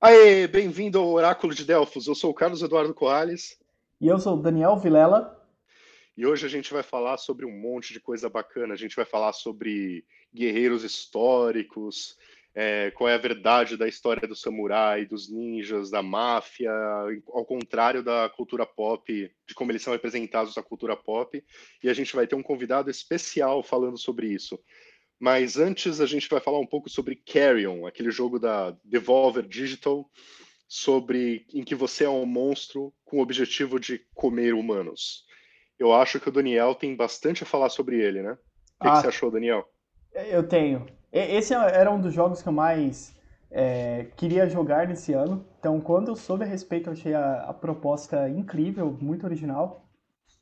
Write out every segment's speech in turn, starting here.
Aê, bem-vindo ao Oráculo de Delfos. Eu sou o Carlos Eduardo Coales. E eu sou o Daniel Vilela. E hoje a gente vai falar sobre um monte de coisa bacana. A gente vai falar sobre guerreiros históricos, é, qual é a verdade da história do samurai, dos ninjas, da máfia, ao contrário da cultura pop, de como eles são representados na cultura pop. E a gente vai ter um convidado especial falando sobre isso. Mas antes a gente vai falar um pouco sobre Carrion, aquele jogo da Devolver Digital, sobre em que você é um monstro com o objetivo de comer humanos. Eu acho que o Daniel tem bastante a falar sobre ele, né? O que, ah, que você achou, Daniel? Eu tenho. Esse era um dos jogos que eu mais é, queria jogar nesse ano. Então, quando eu soube a respeito, eu achei a, a proposta incrível, muito original.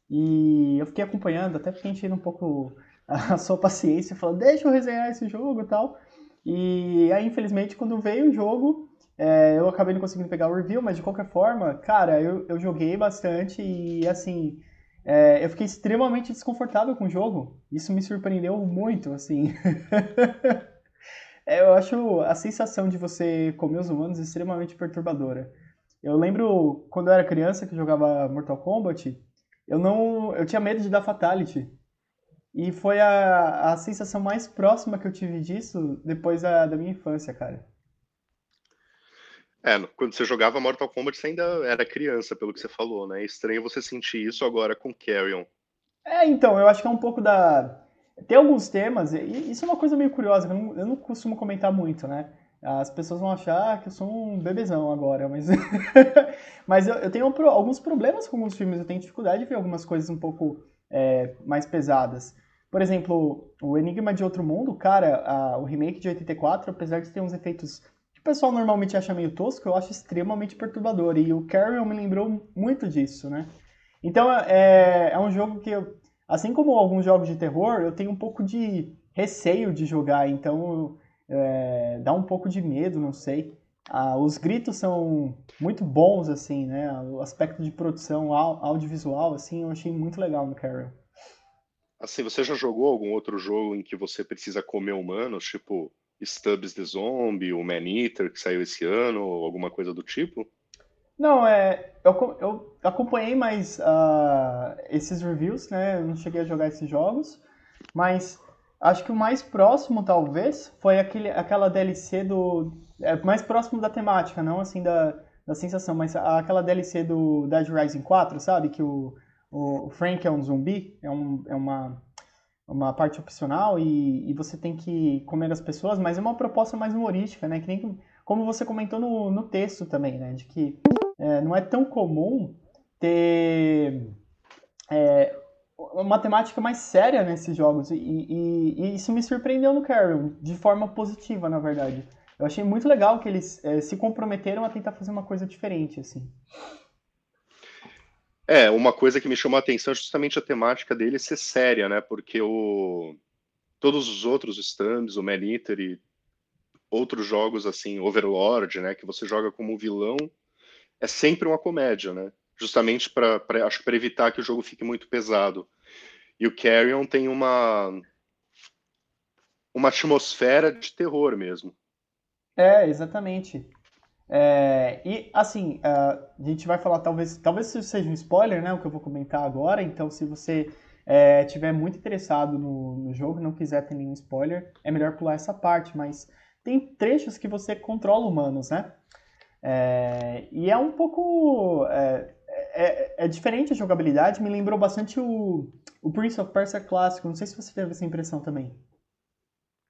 E eu fiquei acompanhando, até fiquei enchendo um pouco a sua paciência, falando, deixa eu resenhar esse jogo e tal. E aí, infelizmente, quando veio o jogo, é, eu acabei não conseguindo pegar o review, mas de qualquer forma, cara, eu, eu joguei bastante e assim. É, eu fiquei extremamente desconfortável com o jogo. Isso me surpreendeu muito, assim. é, eu acho a sensação de você comer os humanos extremamente perturbadora. Eu lembro quando eu era criança que eu jogava Mortal Kombat, eu não, eu tinha medo de dar fatality. E foi a, a sensação mais próxima que eu tive disso depois da, da minha infância, cara. É, quando você jogava Mortal Kombat, você ainda era criança, pelo que você falou, né? É estranho você sentir isso agora com Carrion. É, então, eu acho que é um pouco da. Tem alguns temas, e isso é uma coisa meio curiosa, eu não, eu não costumo comentar muito, né? As pessoas vão achar que eu sou um bebezão agora, mas. mas eu, eu tenho alguns problemas com alguns filmes, eu tenho dificuldade de ver algumas coisas um pouco é, mais pesadas. Por exemplo, o Enigma de Outro Mundo, cara, a, o remake de 84, apesar de ter uns efeitos o pessoal normalmente acha meio tosco, eu acho extremamente perturbador. E o Carrion me lembrou muito disso, né? Então é, é um jogo que, eu, assim como alguns jogos de terror, eu tenho um pouco de receio de jogar, então é, dá um pouco de medo, não sei. Ah, os gritos são muito bons, assim, né? O aspecto de produção audiovisual, assim, eu achei muito legal no Carrion. Assim, você já jogou algum outro jogo em que você precisa comer humanos, tipo Stubbs the Zombie, o Man Eater, que saiu esse ano, alguma coisa do tipo? Não, é. Eu, eu acompanhei mais uh, esses reviews, né? Eu não cheguei a jogar esses jogos, mas acho que o mais próximo, talvez, foi aquele, aquela DLC do. É, mais próximo da temática, não assim da, da sensação, mas aquela DLC do Dead Rising 4, sabe? Que o o Frank é um zumbi, é, um, é uma, uma parte opcional e, e, você tem que comer as pessoas, mas é uma proposta mais humorística, né? Que nem como você comentou no, no texto também, né? De que é, não é tão comum ter é, uma temática mais séria nesses jogos e, e, e, isso me surpreendeu no Carrion, de forma positiva, na verdade. Eu achei muito legal que eles é, se comprometeram a tentar fazer uma coisa diferente, assim. É, uma coisa que me chamou a atenção é justamente a temática dele ser séria, né? Porque o... todos os outros stands, o Man Eater e outros jogos assim, Overlord, né, que você joga como vilão, é sempre uma comédia, né? Justamente para acho para evitar que o jogo fique muito pesado. E o Carrion tem uma uma atmosfera de terror mesmo. É, exatamente. É, e assim, a gente vai falar, talvez, talvez seja um spoiler, né? O que eu vou comentar agora. Então, se você é, tiver muito interessado no, no jogo, não quiser ter nenhum spoiler, é melhor pular essa parte. Mas tem trechos que você controla humanos, né? É, e é um pouco. É, é, é, diferente a jogabilidade, me lembrou bastante o, o Prince of Persia clássico. Não sei se você teve essa impressão também.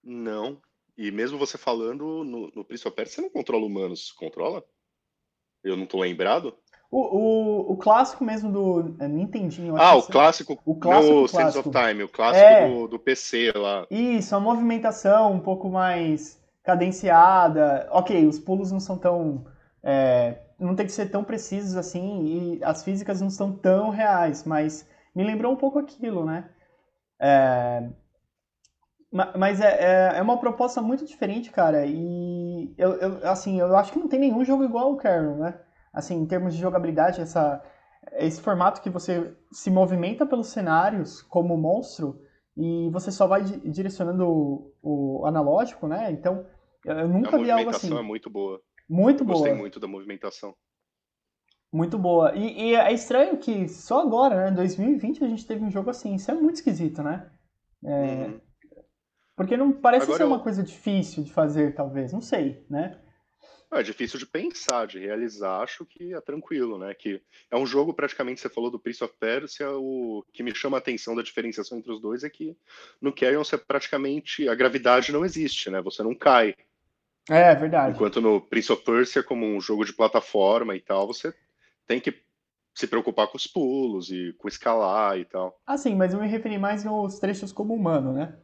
Não, e mesmo você falando no, no Prince of Persia, você não controla humanos, controla? Eu não tô lembrado? O, o, o clássico mesmo do é, Nintendinho. Ah, o clássico, o clássico no Sense of Time, o clássico é, do, do PC lá. Isso, a movimentação um pouco mais cadenciada. Ok, os pulos não são tão. É, não tem que ser tão precisos assim, e as físicas não são tão reais, mas me lembrou um pouco aquilo, né? É, mas é, é, é, uma proposta muito diferente, cara. E eu, eu, assim, eu acho que não tem nenhum jogo igual ao Carol, né? Assim, em termos de jogabilidade, essa, esse formato que você se movimenta pelos cenários como monstro e você só vai direcionando o, o analógico, né? Então, eu nunca vi algo assim. A movimentação é muito boa. Muito boa. Gostei muito da movimentação. Muito boa. E, e, é estranho que só agora, né, 2020, a gente teve um jogo assim. Isso é muito esquisito, né? É... Uhum. Porque não parece agora ser uma eu... coisa difícil de fazer, talvez. Não sei, né? É difícil de pensar, de realizar, acho que é tranquilo, né? Que é um jogo, praticamente, você falou do Prince of Persia, o que me chama a atenção da diferenciação entre os dois é que no Carrion você praticamente, a gravidade não existe, né? Você não cai. É, é verdade. Enquanto no Prince of Persia, como um jogo de plataforma e tal, você tem que se preocupar com os pulos e com escalar e tal. Ah, sim, mas eu me referi mais aos trechos como humano, né?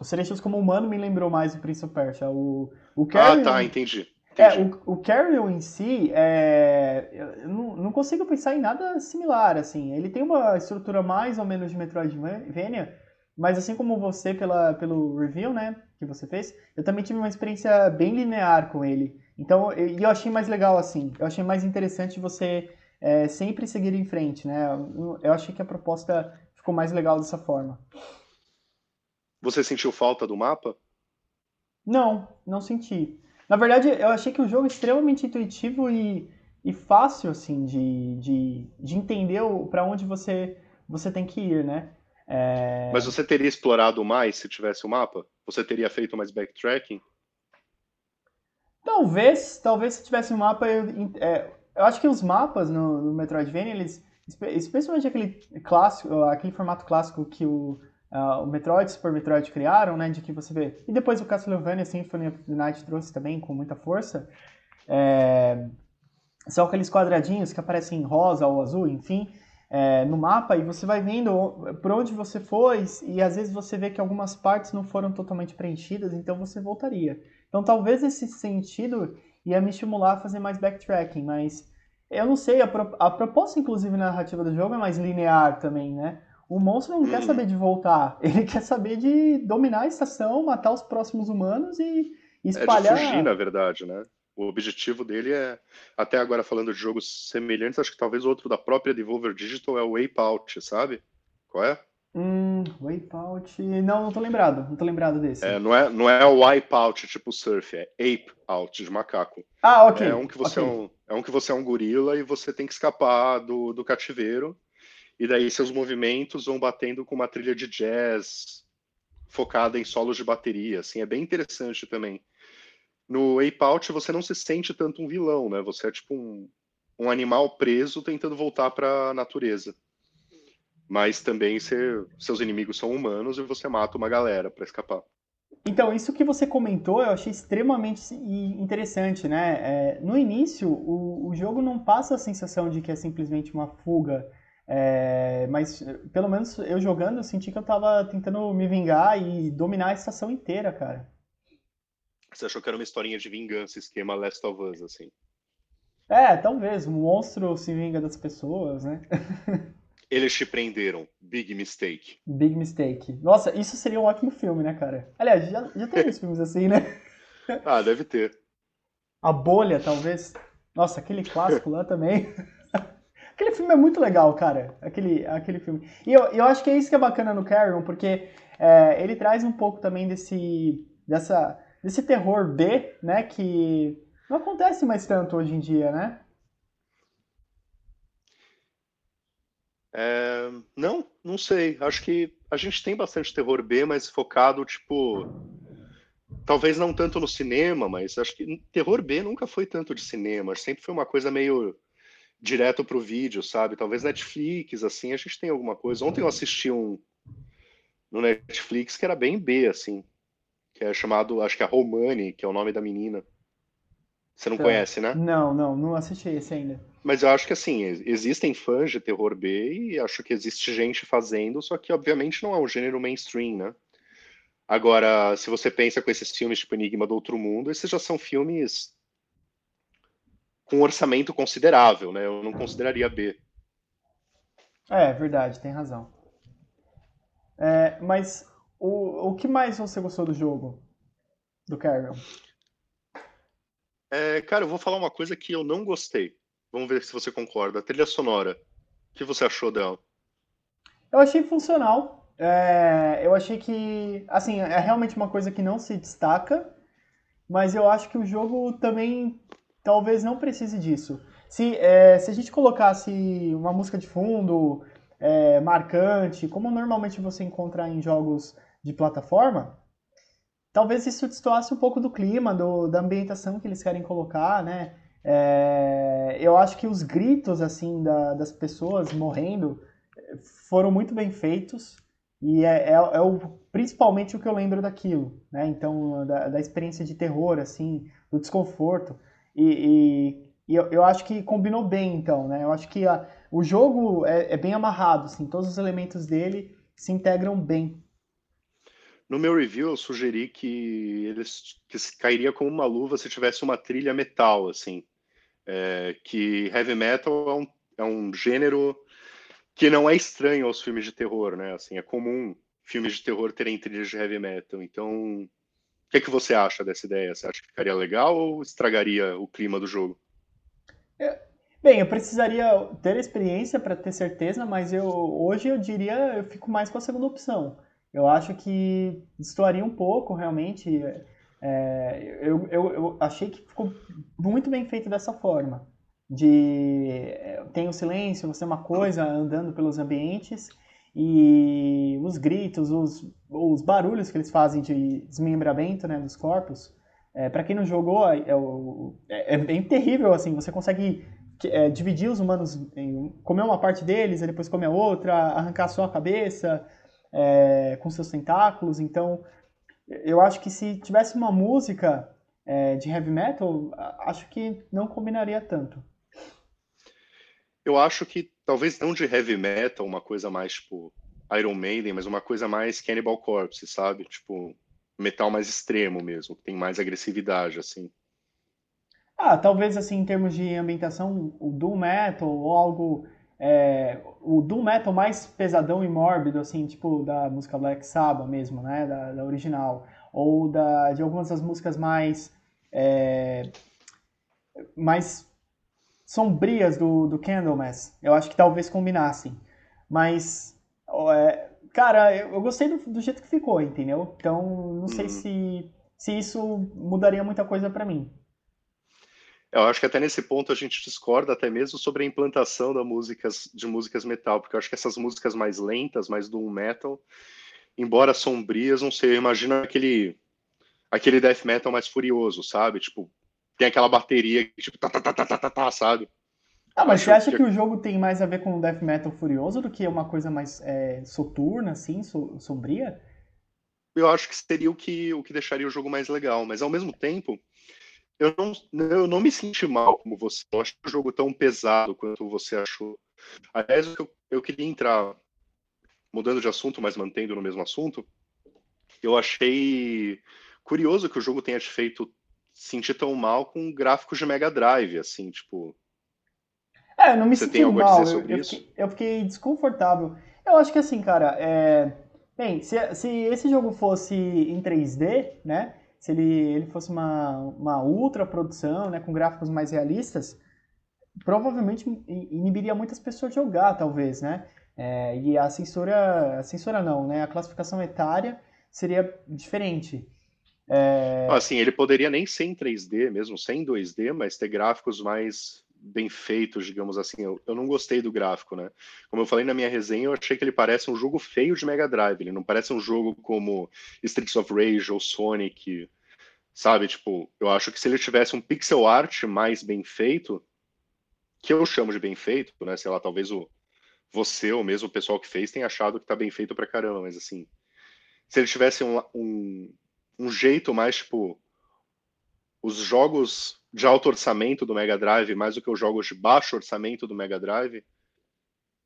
Os trechos como humano me lembrou mais o Prince of Persia. O, o Carrion, ah, tá, entendi. É, o, o Carrion em si, é, eu não, não consigo pensar em nada similar, assim. Ele tem uma estrutura mais ou menos de Metroidvania, mas assim como você pela, pelo review, né, que você fez, eu também tive uma experiência bem linear com ele. Então, e eu, eu achei mais legal assim. Eu achei mais interessante você é, sempre seguir em frente, né? Eu, eu achei que a proposta ficou mais legal dessa forma. Você sentiu falta do mapa? Não, não senti. Na verdade, eu achei que o jogo é extremamente intuitivo e, e fácil, assim, de, de, de entender para onde você, você tem que ir, né? É... Mas você teria explorado mais se tivesse o mapa? Você teria feito mais backtracking? Talvez, talvez se tivesse um mapa, eu, é, eu acho que os mapas no, no Metroidvania, eles, especialmente aquele clássico, aquele formato clássico que o, uh, o Metroid Super Metroid criaram, né, de que você vê, e depois o Castlevania Symphony of the Night trouxe também com muita força, é, são aqueles quadradinhos que aparecem em rosa ou azul, enfim, é, no mapa e você vai vendo por onde você foi e às vezes você vê que algumas partes não foram totalmente preenchidas, então você voltaria. Então talvez esse sentido ia me estimular a fazer mais backtracking, mas eu não sei, a, pro, a proposta inclusive narrativa do jogo é mais linear também, né? O monstro não hum. quer saber de voltar, ele quer saber de dominar a estação, matar os próximos humanos e espalhar. É de fugir, na verdade, né? O objetivo dele é, até agora falando de jogos semelhantes, acho que talvez outro da própria Devolver Digital é o Wipeout, sabe? Qual é? Hum, Wipeout. Não, não tô lembrado. Não tô lembrado desse. É, não, é, não é Wipeout tipo surf, é Ape Out de macaco. Ah, ok. É um que você, okay. é, um, é um que você é um gorila e você tem que escapar do, do cativeiro. E daí seus movimentos vão batendo com uma trilha de jazz focada em solos de bateria. Assim, é bem interessante também. No Ape Out você não se sente tanto um vilão, né? Você é tipo um, um animal preso tentando voltar para a natureza mas também você, seus inimigos são humanos e você mata uma galera para escapar. Então, isso que você comentou eu achei extremamente interessante, né? É, no início, o, o, jogo não passa a sensação de que é simplesmente uma fuga, é, mas pelo menos eu jogando, eu senti que eu tava tentando me vingar e dominar a estação inteira, cara. Você achou que era uma historinha de vingança, esquema Last of Us, assim? É, talvez. O monstro se vinga das pessoas, né? Eles te prenderam. Big mistake. Big mistake. Nossa, isso seria um ótimo filme, né, cara? Aliás, já, já tem uns filmes assim, né? ah, deve ter. A Bolha, talvez. Nossa, aquele clássico lá também. aquele filme é muito legal, cara. Aquele, aquele filme. E eu, eu acho que é isso que é bacana no Carrion, porque é, ele traz um pouco também desse, dessa, desse terror B, né? Que não acontece mais tanto hoje em dia, né? É, não, não sei. Acho que a gente tem bastante terror B, mas focado, tipo. Talvez não tanto no cinema, mas acho que terror B nunca foi tanto de cinema. Sempre foi uma coisa meio direto pro vídeo, sabe? Talvez Netflix, assim, a gente tem alguma coisa. Ontem eu assisti um no Netflix que era bem B, assim. Que é chamado, acho que é Romani, que é o nome da menina. Você não tá. conhece, né? Não, não, não assisti esse ainda. Mas eu acho que assim, existem fãs de terror B e acho que existe gente fazendo, só que obviamente não é um gênero mainstream, né? Agora, se você pensa com esses filmes tipo Enigma do Outro Mundo, esses já são filmes com um orçamento considerável, né? Eu não consideraria B. É, verdade, tem razão. É, mas o, o que mais você gostou do jogo? Do Carrion? É, cara, eu vou falar uma coisa que eu não gostei. vamos ver se você concorda. A trilha sonora, o que você achou dela? Eu achei funcional. É, eu achei que, assim, é realmente uma coisa que não se destaca, mas eu acho que o jogo também talvez não precise disso. Se, é, se a gente colocasse uma música de fundo é, marcante, como normalmente você encontra em jogos de plataforma, talvez isso destoasse um pouco do clima, do, da ambientação que eles querem colocar, né? É, eu acho que os gritos assim da, das pessoas morrendo foram muito bem feitos e é, é, é, o, principalmente o que eu lembro daquilo, né? Então da, da experiência de terror, assim, do desconforto e, e, e eu, eu, acho que combinou bem, então, né? Eu acho que a, o jogo é, é bem amarrado, assim, todos os elementos dele se integram bem. No meu review, eu sugeri que eles que cairia como uma luva se tivesse uma trilha metal, assim, é, que heavy metal é um, é um gênero que não é estranho aos filmes de terror, né? Assim, é comum filmes de terror terem trilhas de heavy metal. Então, que, que você acha dessa ideia? Você acha que ficaria legal ou estragaria o clima do jogo? É, bem, eu precisaria ter experiência para ter certeza, mas eu hoje eu diria eu fico mais com a segunda opção. Eu acho que destoaria um pouco, realmente. É, eu, eu, eu achei que ficou muito bem feito dessa forma. De é, tem o silêncio, você é uma coisa andando pelos ambientes e os gritos, os, os barulhos que eles fazem de desmembramento né, dos corpos. É, para quem não jogou, é, é, é, bem terrível assim. Você consegue é, dividir os humanos, em, comer uma parte deles, depois comer a outra, arrancar só a cabeça é, com seus tentáculos. Então, eu acho que se tivesse uma música é, de heavy metal, acho que não combinaria tanto. Eu acho que talvez não de heavy metal, uma coisa mais tipo Iron Maiden, mas uma coisa mais Cannibal Corpse, sabe? Tipo, metal mais extremo mesmo, que tem mais agressividade, assim. Ah, talvez assim, em termos de ambientação, o Doom Metal ou algo. É, o Doom Metal mais pesadão e mórbido, assim, tipo da música Black Sabbath mesmo, né? Da, da original. Ou da, de algumas das músicas mais. É, mais sombrias do, do Candlemass. Eu acho que talvez combinassem. Mas. É, cara, eu, eu gostei do, do, jeito que ficou, entendeu? Então, não sei uhum. se, se isso mudaria muita coisa para mim. Eu acho que até nesse ponto a gente discorda até mesmo sobre a implantação da músicas, de músicas metal, porque eu acho que essas músicas mais lentas, mais do metal, embora sombrias, não sei, eu imagino aquele aquele death metal mais furioso, sabe? Tipo, tem aquela bateria que tipo tá tá tá tá tá, tá, tá sabe? Ah, mas você acha que... o jogo tem mais a ver com o death metal furioso do que uma coisa mais é, soturna, assim, so, sombria? Eu acho que seria o que, o que deixaria o jogo mais legal, mas ao mesmo tempo, eu não, eu não me senti mal como você. Eu acho o jogo tão pesado quanto você achou. Aliás, eu, eu queria entrar, mudando de assunto, mas mantendo no mesmo assunto, eu achei curioso que o jogo tenha te feito sentir tão mal com gráficos de Mega Drive, assim, tipo. É, eu não me Você senti mal, eu, eu, fiquei, eu, fiquei, desconfortável. Eu acho que assim, cara, é... bem, se, se esse jogo fosse em 3D, né? se ele, ele fosse uma, uma ultra produção, né, com gráficos mais realistas, provavelmente inibiria muitas pessoas de jogar, talvez, né? É, e a censura, a censura não, né? A classificação etária seria diferente. É... Assim, ele poderia nem ser em 3D, mesmo sem 2D, mas ter gráficos mais bem feitos, digamos assim. Eu, eu não gostei do gráfico, né? Como eu falei na minha resenha, eu achei que ele parece um jogo feio de Mega Drive. Ele não parece um jogo como Streets of Rage ou Sonic, sabe? Tipo, eu acho que se ele tivesse um pixel art mais bem feito, que eu chamo de bem feito, né? Sei lá, talvez o você ou mesmo o pessoal que fez tenha achado que tá bem feito pra caramba, mas assim, se ele tivesse um, um, um jeito mais, tipo, os jogos de alto orçamento do Mega Drive, mais do que os jogos de baixo orçamento do Mega Drive,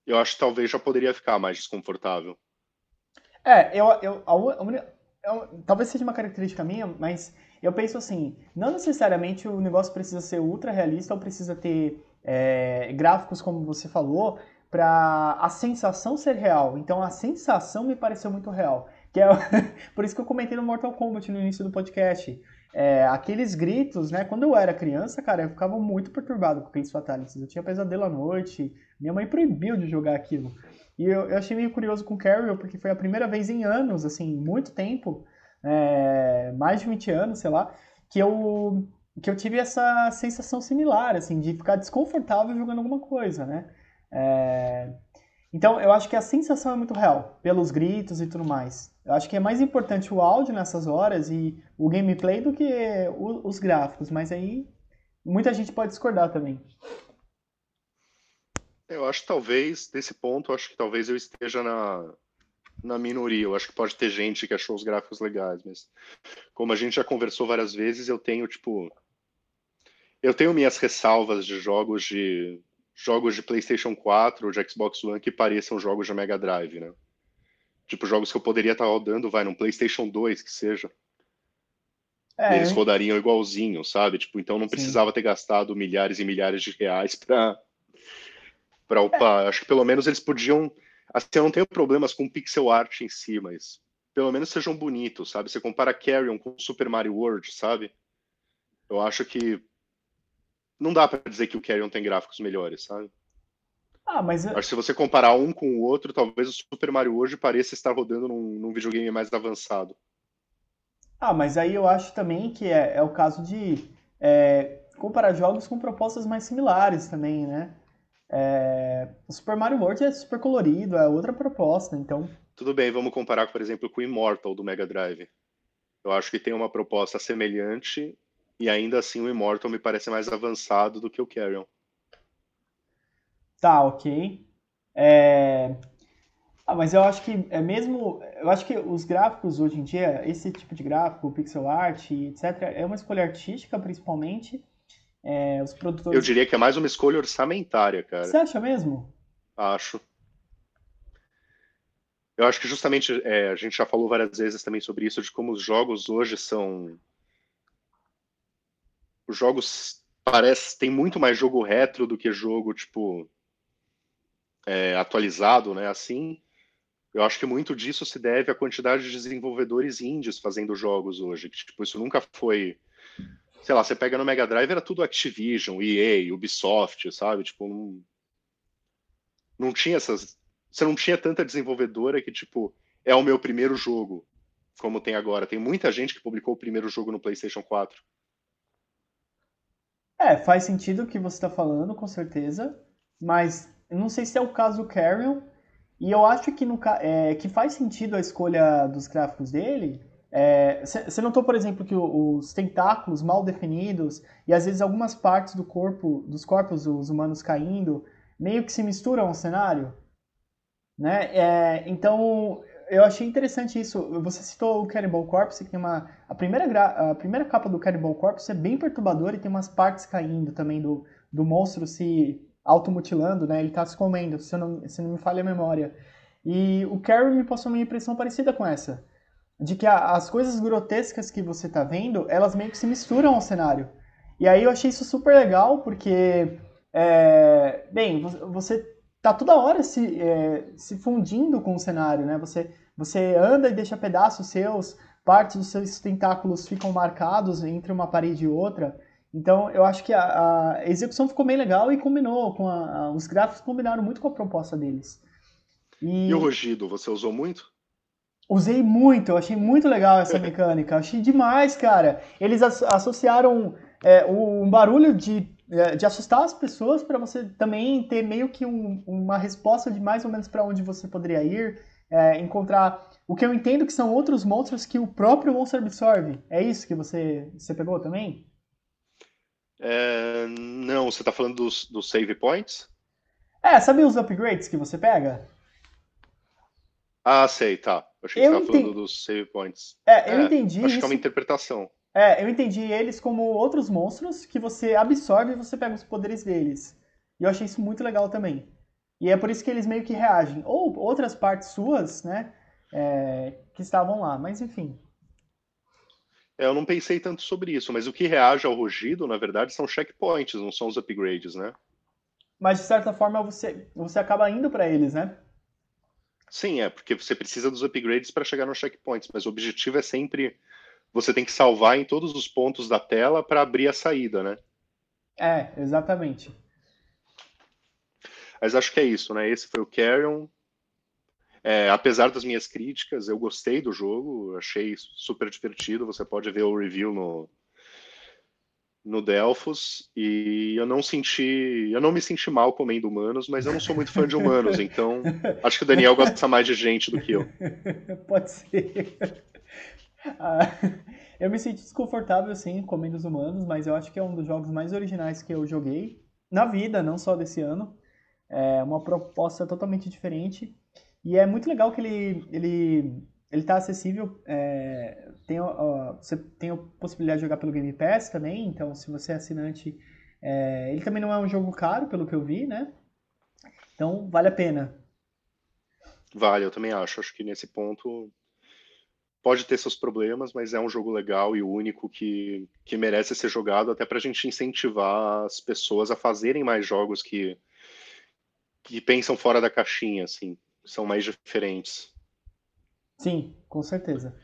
eu acho que talvez já poderia ficar mais desconfortável. É, eu, eu, a, a, a, talvez seja uma característica minha, mas eu penso assim, não necessariamente o negócio precisa ser ultra realista ou precisa ter é, gráficos, como você falou, para a sensação ser real. Então a sensação me pareceu muito real. Que é por isso que eu comentei no Mortal Kombat no início do podcast. é, aqueles gritos, né? Quando eu era criança, cara, eu ficava muito perturbado com aqueles fatalities. Eu tinha pesadelo à noite, minha mãe proibiu de jogar aquilo. E eu, eu achei meio curioso com o Carriel, porque foi a primeira vez em anos, assim, muito tempo, é, mais de 20 anos, sei lá, que eu, que eu tive essa sensação similar, assim, de ficar desconfortável jogando alguma coisa, né? É, então, eu acho que a sensação é muito real, pelos gritos e tudo mais. Eu acho que é mais importante o áudio nessas horas e o gameplay do que o, os gráficos, mas aí muita gente pode discordar também. Eu acho que talvez, nesse ponto, acho que talvez eu esteja na, na minoria. Eu acho que pode ter gente que achou os gráficos legais, mas como a gente já conversou várias vezes, eu tenho, tipo. Eu tenho minhas ressalvas de jogos de jogos de PlayStation 4 ou de Xbox One que pareçam jogos de Mega Drive, né? Tipo, jogos que eu poderia estar rodando, vai, num PlayStation 2 que seja. É, eles rodariam igualzinho, sabe? Tipo, então não precisava Sim. ter gastado milhares e milhares de reais pra, pra upar. É. Acho que pelo menos eles podiam. Assim, eu não tenho problemas com pixel art em si, mas pelo menos sejam bonitos, sabe? Você compara Carrion com Super Mario World, sabe? Eu acho que não dá para dizer que o Carrion tem gráficos melhores, sabe? Ah, mas... Acho que se você comparar um com o outro, talvez o Super Mario hoje pareça estar rodando num, num videogame mais avançado. Ah, mas aí eu acho também que é, é o caso de é, comparar jogos com propostas mais similares também, né? É, o Super Mario World é super colorido, é outra proposta, então... Tudo bem, vamos comparar, por exemplo, com o Immortal do Mega Drive. Eu acho que tem uma proposta semelhante e ainda assim o Immortal me parece mais avançado do que o Carrion. Tá, ok. É... Ah, mas eu acho que é mesmo. Eu acho que os gráficos hoje em dia, esse tipo de gráfico, pixel art, etc., é uma escolha artística, principalmente. É, os produtores. Eu diria que é mais uma escolha orçamentária, cara. Você acha mesmo? Acho. Eu acho que justamente é, a gente já falou várias vezes também sobre isso, de como os jogos hoje são os jogos parece tem muito mais jogo retro do que jogo tipo é, atualizado, né? Assim, eu acho que muito disso se deve à quantidade de desenvolvedores indies fazendo jogos hoje. Que, tipo, isso nunca foi, sei lá, você pega no Mega Drive era tudo Activision, EA, Ubisoft, sabe? Tipo, não, não tinha essas, você não tinha tanta desenvolvedora que tipo é o meu primeiro jogo, como tem agora. Tem muita gente que publicou o primeiro jogo no PlayStation 4. É, faz sentido o que você está falando, com certeza, mas não sei se é o caso do Carrion, e eu acho que, no, é, que faz sentido a escolha dos gráficos dele. Você é, notou, por exemplo, que os tentáculos mal definidos e às vezes algumas partes do corpo, dos corpos dos humanos caindo, meio que se misturam ao cenário? Né? É, então, eu achei interessante isso. Você citou o Cannibal Corpse, que tem uma. A primeira, a primeira capa do Cannibal Corpse é bem perturbadora e tem umas partes caindo também do, do monstro se automutilando, né? Ele tá se comendo, se não, se não me falha a memória. E o Carrie me passou uma impressão parecida com essa. De que a, as coisas grotescas que você tá vendo, elas meio que se misturam ao cenário. E aí eu achei isso super legal, porque. É, bem, você tá toda hora se, é, se fundindo com o cenário, né? Você, você anda e deixa pedaços seus, partes dos seus tentáculos ficam marcados entre uma parede e outra. Então, eu acho que a, a execução ficou bem legal e combinou com a, a, os gráficos combinaram muito com a proposta deles. E, e o rugido, você usou muito? Usei muito, eu achei muito legal essa mecânica, achei demais, cara. Eles associaram é, um barulho de de assustar as pessoas para você também ter meio que um, uma resposta de mais ou menos para onde você poderia ir, é, encontrar o que eu entendo que são outros monstros que o próprio monstro absorve. É isso que você, você pegou também? É, não, você está falando dos, dos save points? É, sabe os upgrades que você pega? Ah, sei, tá. Eu achei que você estava falando dos save points. É, eu é, entendi. Acho isso... que é uma interpretação. É, eu entendi eles como outros monstros que você absorve e você pega os poderes deles. E eu achei isso muito legal também. E é por isso que eles meio que reagem. Ou outras partes suas, né, é, que estavam lá. Mas enfim. É, eu não pensei tanto sobre isso, mas o que reage ao rugido, na verdade, são checkpoints, não são os upgrades, né? Mas de certa forma você, você acaba indo para eles, né? Sim, é, porque você precisa dos upgrades para chegar nos checkpoints, mas o objetivo é sempre você tem que salvar em todos os pontos da tela para abrir a saída, né? É, exatamente. Mas acho que é isso, né? Esse foi o Carrion. É, apesar das minhas críticas, eu gostei do jogo, achei super divertido. Você pode ver o review no, no Delphos e eu não senti, eu não me senti mal comendo humanos, mas eu não sou muito fã de humanos, então acho que o Daniel gosta mais de gente do que eu. Pode ser. Ah, eu me senti desconfortável sim comendo os humanos, mas eu acho que é um dos jogos mais originais que eu joguei na vida, não só desse ano. É uma proposta totalmente diferente e é muito legal que ele ele ele está acessível. É, tem, ó, você tem a possibilidade de jogar pelo Game Pass também, então se você é assinante, é, ele também não é um jogo caro, pelo que eu vi, né? Então vale a pena. Vale, eu também acho. Acho que nesse ponto pode ter seus problemas, mas é um jogo legal e único que, que merece ser jogado, até para a gente incentivar as pessoas a fazerem mais jogos que, que pensam fora da caixinha, assim, são mais diferentes. Sim, com certeza.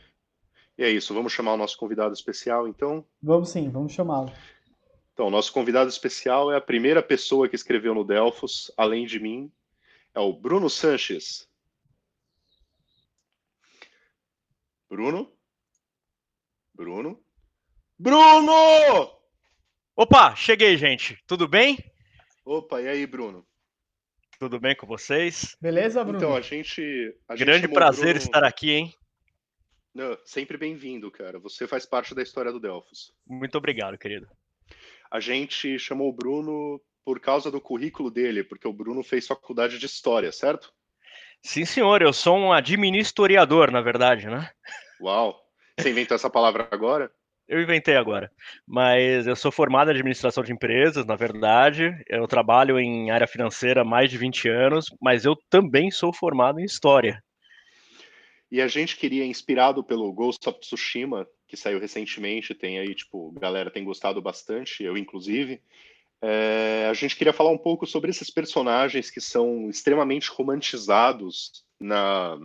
E é isso, vamos chamar o nosso convidado especial, então? Vamos sim, vamos chamá-lo. Então, nosso convidado especial é a primeira pessoa que escreveu no Delfos, além de mim, é o Bruno Sanches. Bruno? Bruno? Bruno! Opa, cheguei, gente. Tudo bem? Opa, e aí, Bruno? Tudo bem com vocês? Beleza, Bruno? Então, a gente. A Grande gente prazer Bruno... estar aqui, hein? Não, sempre bem-vindo, cara. Você faz parte da história do Delfos. Muito obrigado, querido. A gente chamou o Bruno por causa do currículo dele, porque o Bruno fez faculdade de História, certo? Sim, senhor. Eu sou um administrador, na verdade, né? Uau! Você inventou essa palavra agora? Eu inventei agora. Mas eu sou formado em administração de empresas, na verdade. Eu trabalho em área financeira há mais de 20 anos, mas eu também sou formado em história. E a gente queria, inspirado pelo Ghost of Tsushima, que saiu recentemente, tem aí, tipo, galera tem gostado bastante, eu inclusive. É, a gente queria falar um pouco sobre esses personagens que são extremamente romantizados na,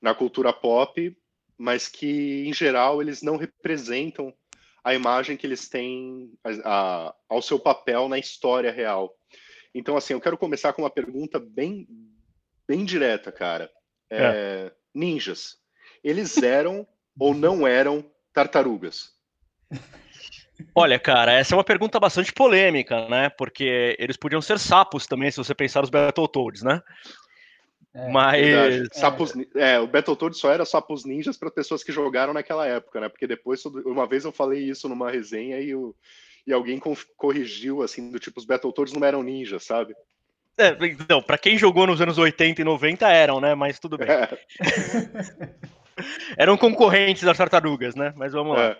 na cultura pop mas que, em geral, eles não representam a imagem que eles têm a, a, ao seu papel na história real. Então, assim, eu quero começar com uma pergunta bem, bem direta, cara. É, é. Ninjas, eles eram ou não eram tartarugas? Olha, cara, essa é uma pergunta bastante polêmica, né? Porque eles podiam ser sapos também, se você pensar nos Battletoads, né? É, Mas. Sapos, é, o Battletoads só era sapos ninjas para pessoas que jogaram naquela época, né? Porque depois, uma vez eu falei isso numa resenha e, o, e alguém corrigiu, assim, do tipo, os Battletoads não eram ninjas, sabe? É, então, para quem jogou nos anos 80 e 90 eram, né? Mas tudo bem. É. eram concorrentes das tartarugas, né? Mas vamos lá. É.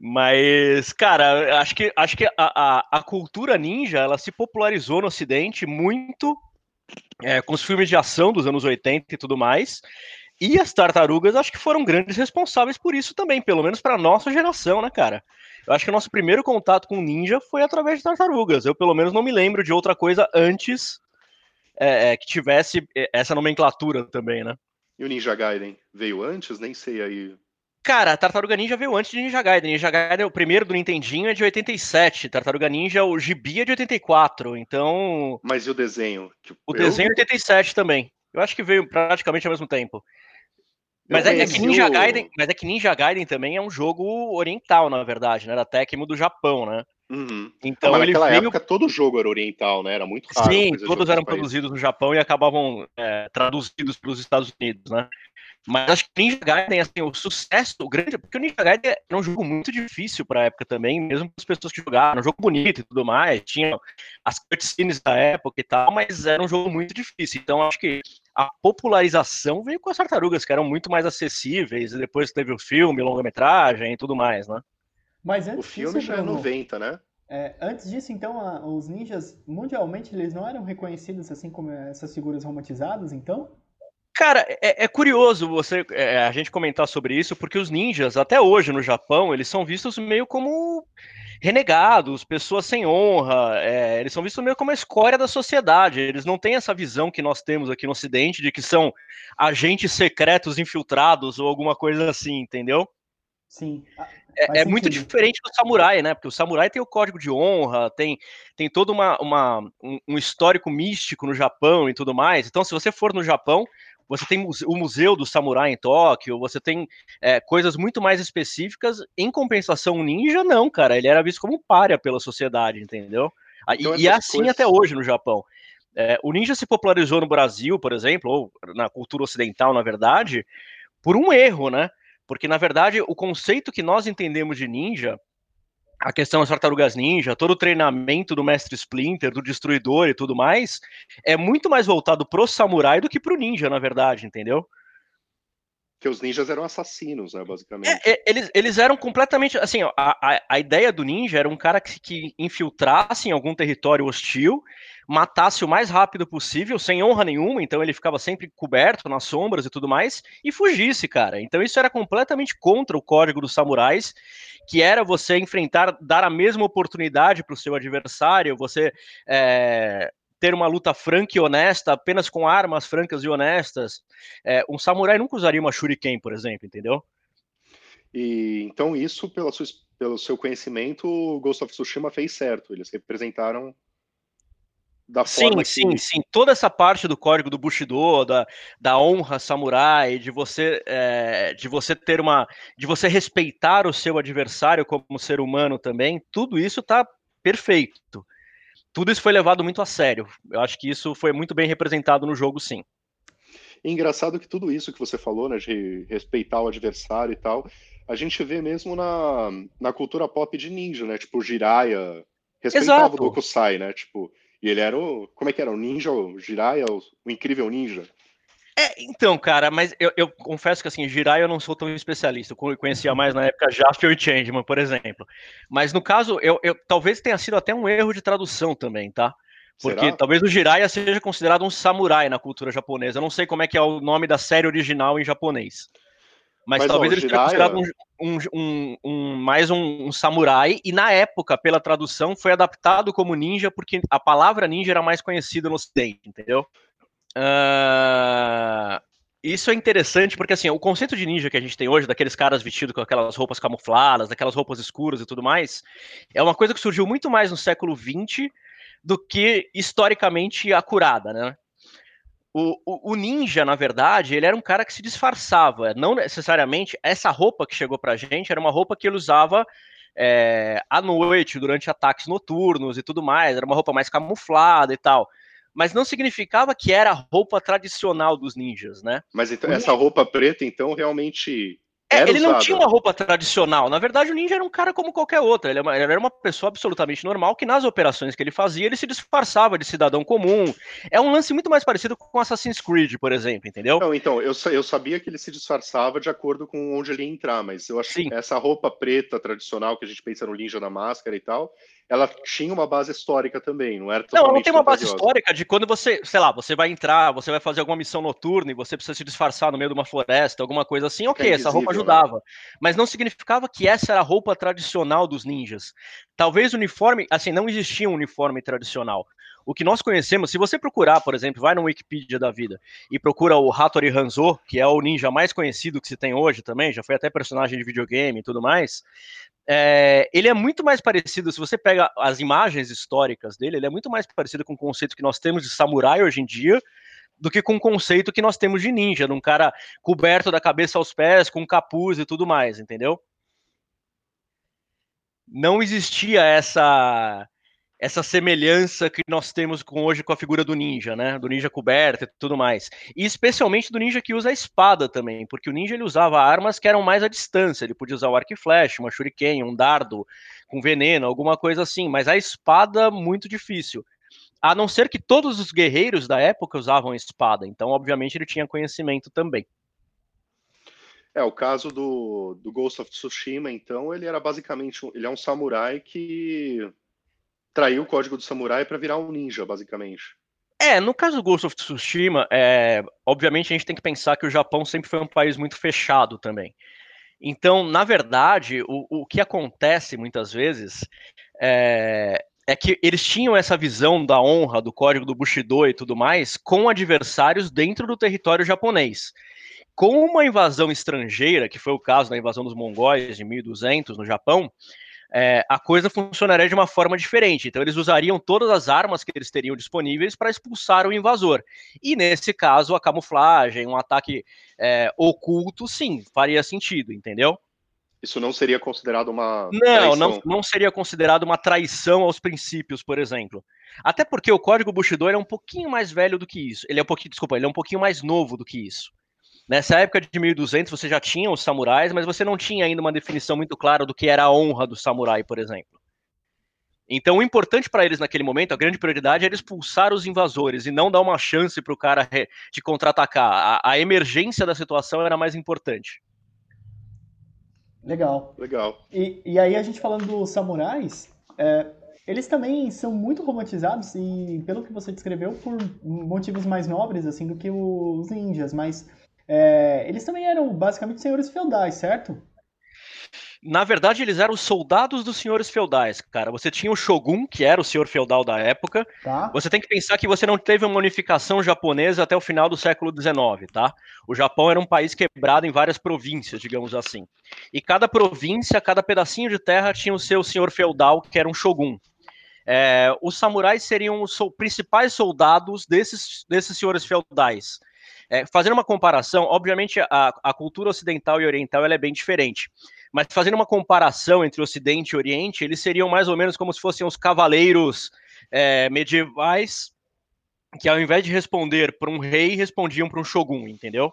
Mas, cara, acho que, acho que a, a, a cultura ninja ela se popularizou no Ocidente muito é, com os filmes de ação dos anos 80 e tudo mais. E as tartarugas acho que foram grandes responsáveis por isso também, pelo menos para nossa geração, né, cara? Eu acho que o nosso primeiro contato com ninja foi através de tartarugas. Eu, pelo menos, não me lembro de outra coisa antes é, é, que tivesse é, essa nomenclatura também, né? E o Ninja Gaiden veio antes? Nem sei aí Cara, Tartaruga Ninja veio antes de Ninja Gaiden. Ninja Gaiden, o primeiro do Nintendinho, é de 87. Tartaruga Ninja, o gibi é de 84. Então. Mas e o desenho? Tipo, o eu... desenho é 87 também. Eu acho que veio praticamente ao mesmo tempo. Mas é, é, que Ninja Gaiden, mas é que Ninja Gaiden também é um jogo oriental, na verdade, né? Da Tecmo do Japão, né? Uhum. Então, mas naquela veio... época todo jogo era oriental, né? Era muito raro. Sim, todos eram produzidos no Japão e acabavam é, traduzidos para os Estados Unidos, né? Mas acho que Ninja Gaiden, assim, o sucesso, o grande, porque o Ninja Gaiden era um jogo muito difícil para a época também, mesmo para as pessoas que jogaram, um jogo bonito e tudo mais, tinha as cutscenes da época e tal, mas era um jogo muito difícil. Então acho que a popularização veio com as tartarugas, que eram muito mais acessíveis, e depois teve o filme, longa-metragem e tudo mais, né? Mas o filme já é 90, né? É, antes disso, então, a, os ninjas, mundialmente, eles não eram reconhecidos assim como essas figuras romantizadas, então? Cara, é, é curioso você é, a gente comentar sobre isso, porque os ninjas, até hoje no Japão, eles são vistos meio como renegados, pessoas sem honra, é, eles são vistos meio como a escória da sociedade. Eles não têm essa visão que nós temos aqui no Ocidente de que são agentes secretos infiltrados ou alguma coisa assim, entendeu? Sim. É, é muito diferente do samurai, né? Porque o samurai tem o código de honra, tem, tem todo uma, uma, um, um histórico místico no Japão e tudo mais. Então, se você for no Japão, você tem o Museu do Samurai em Tóquio, você tem é, coisas muito mais específicas. Em compensação, o ninja, não, cara. Ele era visto como um párea pela sociedade, entendeu? Então, e, e é assim coisas... até hoje no Japão. É, o ninja se popularizou no Brasil, por exemplo, ou na cultura ocidental, na verdade, por um erro, né? Porque, na verdade, o conceito que nós entendemos de ninja, a questão das tartarugas ninja, todo o treinamento do mestre Splinter, do destruidor e tudo mais, é muito mais voltado pro samurai do que pro ninja, na verdade, entendeu? Que os ninjas eram assassinos, né, basicamente. É, é, eles, eles eram completamente. Assim, a, a, a ideia do ninja era um cara que, que infiltrasse em algum território hostil, matasse o mais rápido possível, sem honra nenhuma, então ele ficava sempre coberto nas sombras e tudo mais, e fugisse, cara. Então isso era completamente contra o código dos samurais, que era você enfrentar, dar a mesma oportunidade para o seu adversário, você é, ter uma luta franca e honesta, apenas com armas francas e honestas. É, um samurai nunca usaria uma shuriken, por exemplo, entendeu? E então isso, pela sua, pelo seu conhecimento, Ghost of Tsushima fez certo. Eles representaram da forma sim, que... sim, sim. Toda essa parte do código do Bushido, da, da honra samurai, de você é, de você ter uma, de você respeitar o seu adversário como ser humano também, tudo isso tá perfeito tudo isso foi levado muito a sério. Eu acho que isso foi muito bem representado no jogo, sim. engraçado que tudo isso que você falou, né, de respeitar o adversário e tal, a gente vê mesmo na, na cultura pop de ninja, né? Tipo, Jiraiya respeitava Exato. o Dokusai, né? Tipo, e ele era o. Como é que era? O ninja, o Jiraiya, o, o incrível ninja. É, então, cara, mas eu, eu, confesso que assim, Jirai eu não sou tão especialista. Eu conhecia mais na época Jaspion e Changeman, por exemplo. Mas no caso, eu, eu, talvez tenha sido até um erro de tradução também, tá? Porque Será? talvez o Jiraiya seja considerado um samurai na cultura japonesa. Eu não sei como é que é o nome da série original em japonês. Mas, mas talvez ó, ele Jiraiya... seja considerado um, um, um, um mais um, samurai. E na época, pela tradução, foi adaptado como ninja, porque a palavra ninja era mais conhecida no ocidente, entendeu? Uh, isso é interessante porque assim, o conceito de ninja que a gente tem hoje, daqueles caras vestidos com aquelas roupas camufladas, daquelas roupas escuras e tudo mais, é uma coisa que surgiu muito mais no século XX do que historicamente acurada, né? O, o, o, ninja, na verdade, ele era um cara que se disfarçava. Não necessariamente essa roupa que chegou pra gente era uma roupa que ele usava é, à noite, durante ataques noturnos e tudo mais. Era uma roupa mais camuflada e tal mas não significava que era a roupa tradicional dos ninjas, né? Mas então, essa roupa preta, então, realmente é, ele usada. não tinha uma roupa tradicional. Na verdade, o ninja era um cara como qualquer outro. Ele é era uma pessoa absolutamente normal que nas operações que ele fazia, ele se disfarçava de cidadão comum. É um lance muito mais parecido com Assassin's Creed, por exemplo, entendeu? Não, então, eu, eu sabia que ele se disfarçava de acordo com onde ele ia entrar, mas eu acho Sim. que essa roupa preta tradicional que a gente pensa no ninja na máscara e tal, ela tinha uma base histórica também, não era Não, não tem uma base histórica de quando você, sei lá, você vai entrar, você vai fazer alguma missão noturna e você precisa se disfarçar no meio de uma floresta, alguma coisa assim, ok, essa roupa né? ajudava. Né? Mas não significava que essa era a roupa tradicional dos ninjas. Talvez o uniforme, assim, não existia um uniforme tradicional. O que nós conhecemos, se você procurar, por exemplo, vai no Wikipedia da vida e procura o Hattori Hanzo, que é o ninja mais conhecido que se tem hoje também, já foi até personagem de videogame e tudo mais, é, ele é muito mais parecido, se você pega as imagens históricas dele, ele é muito mais parecido com o conceito que nós temos de samurai hoje em dia, do que com o conceito que nós temos de ninja, de um cara coberto da cabeça aos pés, com capuz e tudo mais, entendeu? Não existia essa essa semelhança que nós temos com hoje com a figura do ninja, né? Do ninja coberto e tudo mais. E especialmente do ninja que usa a espada também, porque o ninja ele usava armas que eram mais à distância. Ele podia usar o arco e flecha, uma shuriken, um dardo com veneno, alguma coisa assim. Mas a espada muito difícil. A não ser que todos os guerreiros da época usavam espada. Então, obviamente, ele tinha conhecimento também. É, o caso do, do Ghost of Tsushima, então, ele era basicamente ele é um samurai que traiu o código do samurai para virar um ninja, basicamente. É, no caso do Ghost of Tsushima, é, obviamente a gente tem que pensar que o Japão sempre foi um país muito fechado também. Então, na verdade, o, o que acontece muitas vezes é, é que eles tinham essa visão da honra, do código do Bushido e tudo mais, com adversários dentro do território japonês. Com uma invasão estrangeira, que foi o caso da invasão dos mongóis de 1200 no Japão, é, a coisa funcionaria de uma forma diferente. Então, eles usariam todas as armas que eles teriam disponíveis para expulsar o invasor. E nesse caso, a camuflagem, um ataque é, oculto, sim, faria sentido, entendeu? Isso não seria considerado uma. Não, não, não seria considerado uma traição aos princípios, por exemplo. Até porque o código Bushido é um pouquinho mais velho do que isso. Ele é um pouquinho, desculpa, ele é um pouquinho mais novo do que isso. Nessa época de 1200 você já tinha os samurais, mas você não tinha ainda uma definição muito clara do que era a honra do samurai, por exemplo. Então, o importante para eles naquele momento, a grande prioridade era expulsar os invasores e não dar uma chance para o cara de contra-atacar. A, a, emergência da situação era mais importante. Legal. Legal. E, e aí, a gente falando dos samurais, é, eles também são muito romantizados e, pelo que você descreveu, por motivos mais nobres assim do que os ninjas, mas é, eles também eram basicamente senhores feudais, certo? Na verdade, eles eram soldados dos senhores feudais, cara. Você tinha o Shogun, que era o senhor feudal da época. Tá. Você tem que pensar que você não teve uma unificação japonesa até o final do século XIX, tá? O Japão era um país quebrado em várias províncias, digamos assim. E cada província, cada pedacinho de terra tinha o seu senhor feudal, que era um Shogun. É, os samurais seriam os principais soldados desses, desses senhores feudais. É, fazendo uma comparação, obviamente a, a cultura ocidental e oriental é bem diferente, mas fazendo uma comparação entre Ocidente e Oriente, eles seriam mais ou menos como se fossem os cavaleiros é, medievais que ao invés de responder para um rei, respondiam para um shogun, entendeu?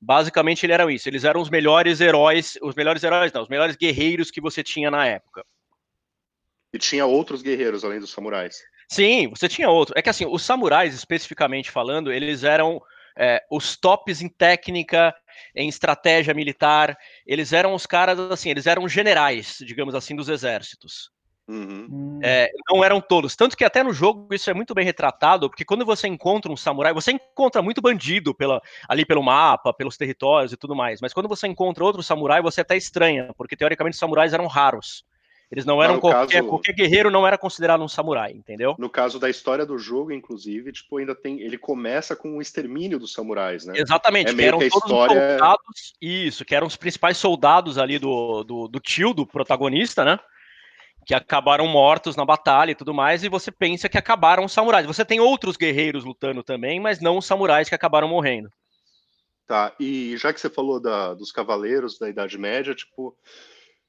Basicamente, eles eram isso. Eles eram os melhores heróis, os melhores heróis, não, os melhores guerreiros que você tinha na época. E tinha outros guerreiros além dos samurais. Sim, você tinha outro. É que assim, os samurais, especificamente falando, eles eram é, os tops em técnica, em estratégia militar, eles eram os caras, assim, eles eram generais, digamos assim, dos exércitos. Uhum. Hum. É, não eram todos. Tanto que até no jogo isso é muito bem retratado, porque quando você encontra um samurai, você encontra muito bandido pela, ali pelo mapa, pelos territórios e tudo mais. Mas quando você encontra outro samurai, você até estranha, porque teoricamente os samurais eram raros. Eles não eram qualquer, caso, qualquer guerreiro não era considerado um samurai, entendeu? No caso da história do jogo, inclusive, tipo, ainda tem, ele começa com o extermínio dos samurais, né? Exatamente, é que eram que todos história... os soldados, isso, que eram os principais soldados ali do, do, do tio do protagonista, né? Que acabaram mortos na batalha e tudo mais, e você pensa que acabaram os samurais. Você tem outros guerreiros lutando também, mas não os samurais que acabaram morrendo. Tá, e já que você falou da, dos cavaleiros da Idade Média, tipo,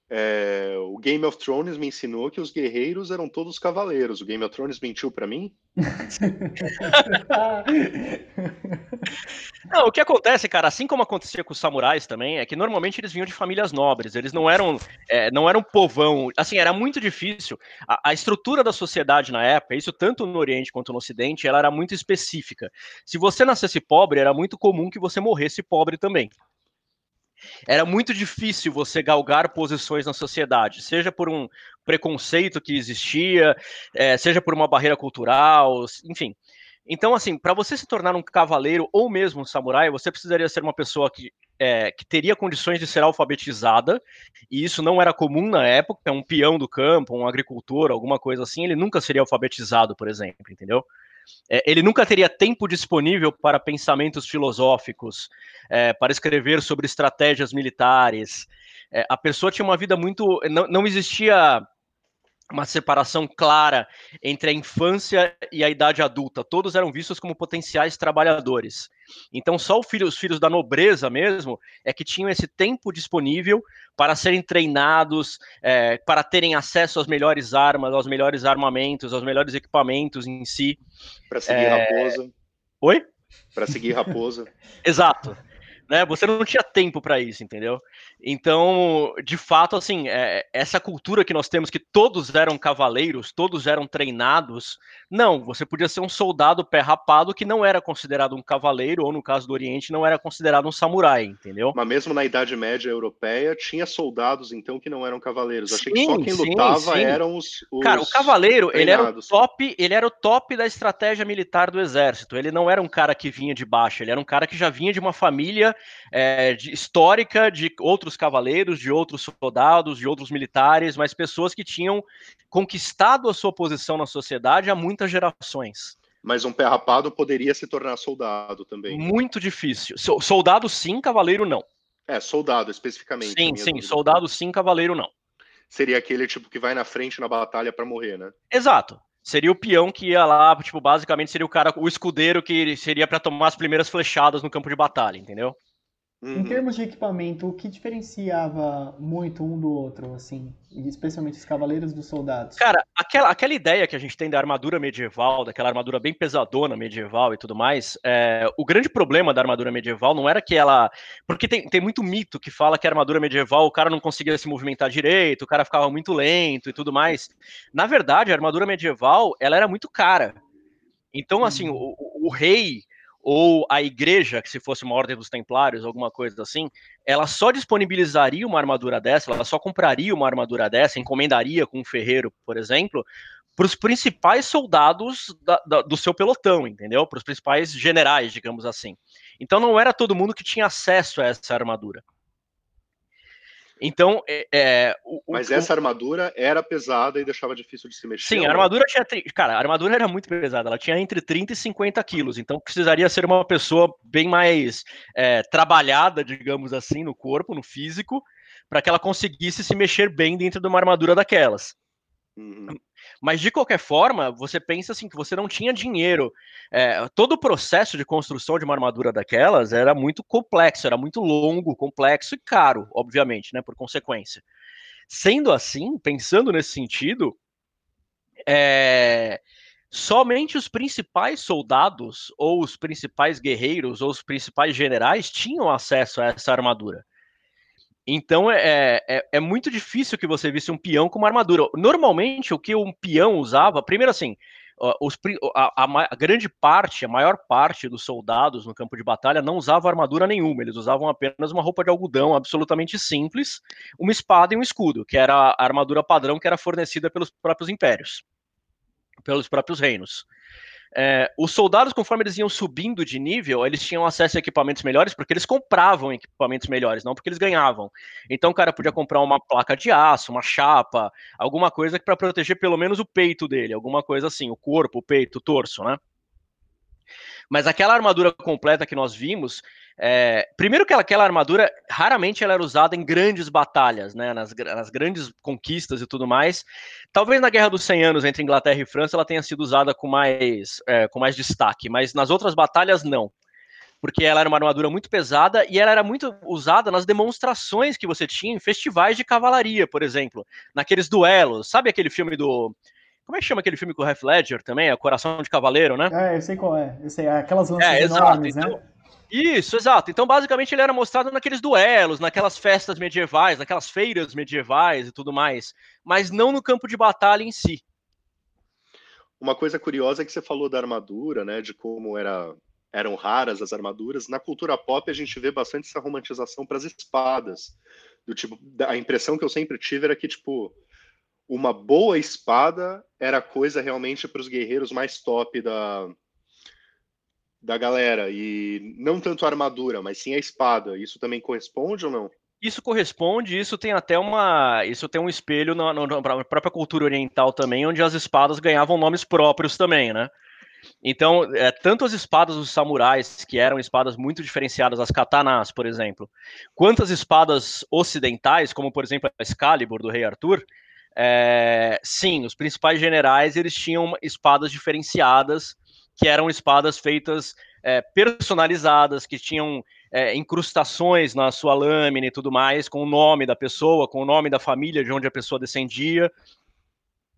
é, o Game of Thrones me ensinou que os guerreiros eram todos cavaleiros. O Game of Thrones mentiu para mim? não, o que acontece, cara, assim como acontecia com os samurais também, é que normalmente eles vinham de famílias nobres. Eles não eram, é, não eram povão. Assim, era muito difícil. A, a, estrutura da sociedade na época, isso tanto no Oriente quanto no Ocidente, ela era muito específica. Se você nascesse pobre, era muito comum que você morresse pobre também era muito difícil você galgar posições na sociedade, seja por um preconceito que existia, é, seja por uma barreira cultural, enfim. Então, assim, para você se tornar um cavaleiro ou mesmo um samurai, você precisaria ser uma pessoa que, é, que teria condições de ser alfabetizada, e isso não era comum na época. Um peão do campo, um agricultor, alguma coisa assim, ele nunca seria alfabetizado, por exemplo, entendeu? É, ele nunca teria tempo disponível para pensamentos filosóficos, é, para escrever sobre estratégias militares. É, a pessoa tinha uma vida muito. Não, não existia uma separação clara entre a infância e a idade adulta. Todos eram vistos como potenciais trabalhadores. Então, só filho, os filhos da nobreza mesmo é que tinham esse tempo disponível para serem treinados, é, para terem acesso às melhores armas, aos melhores armamentos, aos melhores equipamentos em si. Para seguir é... raposa. Oi? Para seguir raposa. Exato né? Você não tinha tempo para isso, entendeu? Então, de fato, assim, é, essa cultura que nós temos que todos eram cavaleiros, todos eram treinados, não, você podia ser um soldado pé rapado que não era considerado um cavaleiro, ou no caso do Oriente, não era considerado um samurai, entendeu? Mas mesmo na Idade Média europeia, tinha soldados, então, que não eram cavaleiros. Achei sim, que só quem sim, lutava sim. eram os, os, Cara, o cavaleiro, treinados. ele era o top, ele era o top da estratégia militar do exército. Ele não era um cara que vinha de baixo, ele era um cara que já vinha de uma família é, de, histórica de outros cavaleiros, de outros soldados, de outros militares, mas pessoas que tinham conquistado a sua posição na sociedade há muitas gerações. Mas um pé rapado poderia se tornar soldado também. Muito difícil. Soldado sim, cavaleiro não. É, soldado especificamente. Sim, sim, dúvida. soldado sim, cavaleiro não. Seria aquele tipo que vai na frente na batalha para morrer, né? Exato. Seria o peão que ia lá, tipo, basicamente seria o cara, o escudeiro que seria para tomar as primeiras flechadas no campo de batalha, entendeu? Uhum. Em termos de equipamento, o que diferenciava muito um do outro, assim, especialmente os cavaleiros dos soldados? Cara, aquela, aquela ideia que a gente tem da armadura medieval, daquela armadura bem pesadona medieval e tudo mais, é, o grande problema da armadura medieval não era que ela. Porque tem, tem muito mito que fala que a armadura medieval o cara não conseguia se movimentar direito, o cara ficava muito lento e tudo mais. Na verdade, a armadura medieval ela era muito cara. Então, assim, uhum. o, o rei ou a igreja, que se fosse uma ordem dos templários, alguma coisa assim, ela só disponibilizaria uma armadura dessa, ela só compraria uma armadura dessa, encomendaria com um ferreiro, por exemplo, para os principais soldados da, da, do seu pelotão, entendeu? Para os principais generais, digamos assim. Então não era todo mundo que tinha acesso a essa armadura. Então, é, é o, Mas essa o... armadura era pesada e deixava difícil de se mexer. Sim, a armadura tinha. Cara, a armadura era muito pesada, ela tinha entre 30 e 50 quilos, então precisaria ser uma pessoa bem mais é, trabalhada, digamos assim, no corpo, no físico, para que ela conseguisse se mexer bem dentro de uma armadura daquelas. Uhum. Mas de qualquer forma, você pensa assim que você não tinha dinheiro. É, todo o processo de construção de uma armadura daquelas era muito complexo, era muito longo, complexo e caro, obviamente, né? Por consequência. Sendo assim, pensando nesse sentido, é, somente os principais soldados, ou os principais guerreiros, ou os principais generais tinham acesso a essa armadura. Então é, é, é, muito difícil que você visse um peão com uma armadura. Normalmente, o que um peão usava, primeiro assim, os, a, a, a, grande parte, a maior parte dos soldados no campo de batalha não usava armadura nenhuma, eles usavam apenas uma roupa de algodão absolutamente simples, uma espada e um escudo, que era a armadura padrão que era fornecida pelos próprios impérios, pelos próprios reinos. É, os soldados, conforme eles iam subindo de nível, eles tinham acesso a equipamentos melhores porque eles compravam equipamentos melhores, não porque eles ganhavam. Então o cara podia comprar uma placa de aço, uma chapa, alguma coisa para proteger pelo menos o peito dele, alguma coisa assim, o corpo, o peito, o torso, né? Mas aquela armadura completa que nós vimos, é, primeiro que aquela armadura, raramente ela era usada em grandes batalhas, né, nas, nas, grandes conquistas e tudo mais. Talvez na Guerra dos 100 Anos entre Inglaterra e França ela tenha sido usada com mais, é, com mais destaque, mas nas outras batalhas não. Porque ela era uma armadura muito pesada e ela era muito usada nas demonstrações que você tinha em festivais de cavalaria, por exemplo. Naqueles duelos. Sabe aquele filme do como é que chama aquele filme com o Heath Ledger também? É Coração de Cavaleiro, né? É, eu sei qual é. Eu sei, aquelas lanças é, enormes, exato. né? Então, isso, exato. Então, basicamente, ele era mostrado naqueles duelos, naquelas festas medievais, naquelas feiras medievais e tudo mais, mas não no campo de batalha em si. Uma coisa curiosa é que você falou da armadura, né, de como era, eram raras as armaduras. Na cultura pop, a gente vê bastante essa romantização para as espadas. Do tipo, a impressão que eu sempre tive era que, tipo, uma boa espada era coisa realmente para os guerreiros mais top da, da galera e não tanto a armadura, mas sim a espada. Isso também corresponde ou não? Isso corresponde, isso tem até uma. Isso tem um espelho na, na, própria cultura oriental também, onde as espadas ganhavam nomes próprios também, né? Então, é, tanto as espadas dos samurais, que eram espadas muito diferenciadas, as katanas, por exemplo, quanto as espadas ocidentais, como por exemplo a Excalibur do Rei Arthur, é, sim, os principais generais eles tinham espadas diferenciadas que eram espadas feitas é, personalizadas, que tinham é, incrustações na sua lâmina e tudo mais, com o nome da pessoa, com o nome da família de onde a pessoa descendia.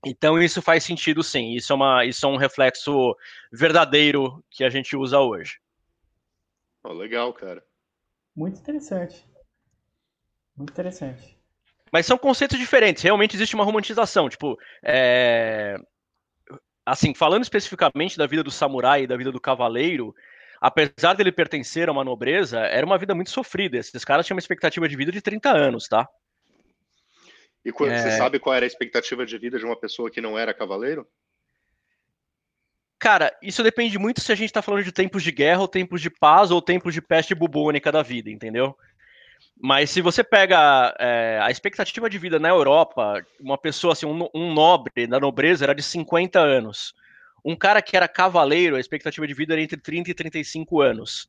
Então isso faz sentido sim, isso é, uma, isso é um reflexo verdadeiro que a gente usa hoje. Oh, legal, cara. Muito interessante. Muito interessante. Mas são conceitos diferentes, realmente existe uma romantização. Tipo, é assim, falando especificamente da vida do samurai e da vida do cavaleiro, apesar dele pertencer a uma nobreza, era uma vida muito sofrida. Esses caras tinham uma expectativa de vida de 30 anos, tá? E quando, é... você sabe qual era a expectativa de vida de uma pessoa que não era cavaleiro? Cara, isso depende muito se a gente tá falando de tempos de guerra, ou tempos de paz, ou tempos de peste bubônica da vida, entendeu? Mas se você pega é, a expectativa de vida na Europa, uma pessoa assim, um, um, nobre da nobreza era de 50 anos. um cara que era cavaleiro, a expectativa de vida era entre 30 e 35 anos.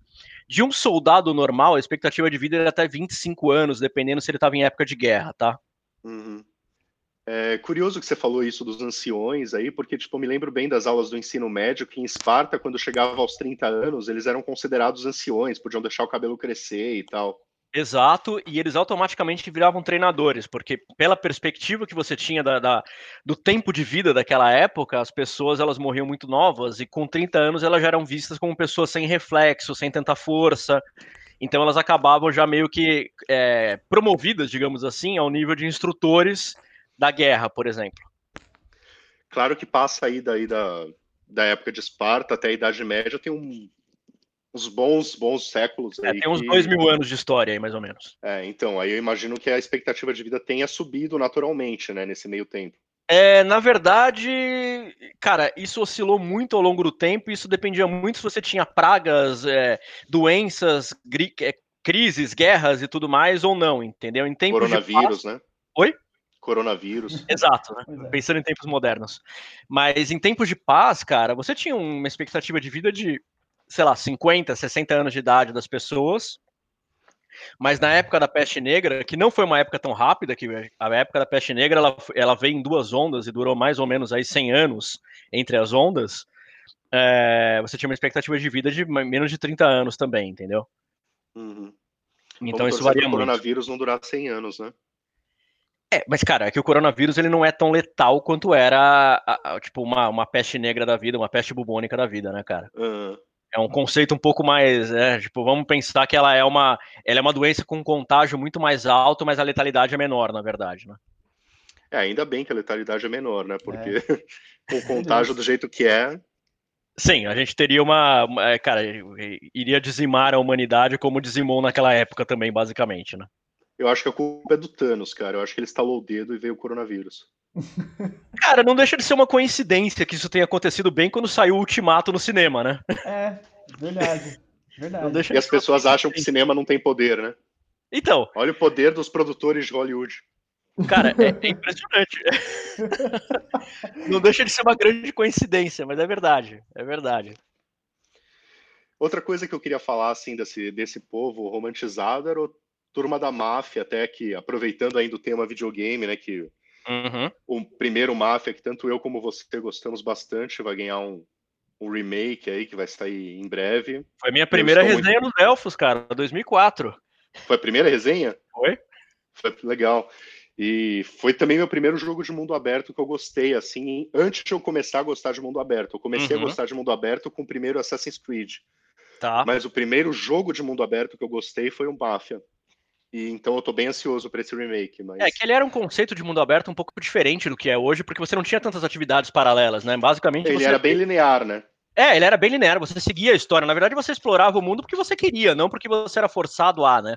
De um soldado normal, a expectativa de vida era até 25 anos, dependendo se ele estava em época de guerra, tá? Uhum. É curioso que você falou isso dos anciões aí, porque tipo, eu me lembro bem das aulas do ensino médio que em Esparta, quando chegava aos 30 anos, eles eram considerados anciões, podiam deixar o cabelo crescer e tal. Exato, e eles automaticamente viravam treinadores, porque pela perspectiva que você tinha da, da, do tempo de vida daquela época, as pessoas elas morriam muito novas, e com 30 anos elas já eram vistas como pessoas sem reflexo, sem tanta força, então elas acabavam já meio que é, promovidas, digamos assim, ao nível de instrutores da guerra, por exemplo. Claro que passa aí daí da, da época de Esparta até a Idade Média, tem um, uns bons, bons séculos. É, tem uns que... dois mil anos de história aí, mais ou menos. É, então, aí eu imagino que a expectativa de vida tenha subido naturalmente, né, nesse meio tempo. É, na verdade, cara, isso oscilou muito ao longo do tempo, isso dependia muito se você tinha pragas, é, doenças, é, crises, guerras e tudo mais ou não, entendeu? Em tempos Coronavírus, de né? Oi? Coronavírus. Exato, né? É. Pensando em tempos modernos. Mas em tempos de paz, cara, você tinha uma expectativa de vida de, sei lá, 50, 60 anos de idade das pessoas. Mas na época da peste negra, que não foi uma época tão rápida, que a época da peste negra ela, ela veio em duas ondas e durou mais ou menos aí 100 anos entre as ondas, é, você tinha uma expectativa de vida de menos de 30 anos também, entendeu? Uhum. Então Vamos isso varia muito. o coronavírus não durar 100 anos, né? É, mas cara, é que o coronavírus ele não é tão letal quanto era, a, a, tipo, uma, uma peste negra da vida, uma peste bubônica da vida, né, cara? Uhum. É um conceito um pouco mais, é, tipo, vamos pensar que ela é uma, ela é uma doença com contágio muito mais alto, mas a letalidade é menor, na verdade, né? É, ainda bem que a letalidade é menor, né? Porque é. com o contágio do jeito que é. Sim, a gente teria uma, uma, é, cara, iria dizimar a humanidade como dizimou naquela época também, basicamente, né? Eu acho que a culpa é do Thanos, cara. Eu acho que ele estalou o dedo e veio o coronavírus. Cara, não deixa de ser uma coincidência que isso tenha acontecido bem quando saiu o Ultimato no cinema, né? É, verdade. verdade. e as pessoas acham que cinema não tem poder, né? Então. Olha o poder dos produtores de Hollywood. Cara, é, é impressionante. não deixa de ser uma grande coincidência, mas é verdade. É verdade. Outra coisa que eu queria falar, assim, desse, desse povo romantizado era o Turma da Máfia, até que, aproveitando ainda o tema videogame, né, que uhum. o primeiro Máfia, que tanto eu como você gostamos bastante, vai ganhar um, um remake aí, que vai sair em breve. Foi minha primeira resenha muito... nos Elfos, cara, 2004. Foi a primeira resenha? Foi. Foi legal. E foi também meu primeiro jogo de mundo aberto que eu gostei, assim, antes de eu começar a gostar de mundo aberto. Eu comecei uhum. a gostar de mundo aberto com o primeiro Assassin's Creed. Tá. Mas o primeiro jogo de mundo aberto que eu gostei foi o Mafia. E então eu tô bem ansioso para esse remake. Mas... É que ele era um conceito de mundo aberto um pouco diferente do que é hoje, porque você não tinha tantas atividades paralelas, né? Basicamente. Ele você... era bem linear, né? É, ele era bem linear, você seguia a história. Na verdade, você explorava o mundo porque você queria, não porque você era forçado a, né?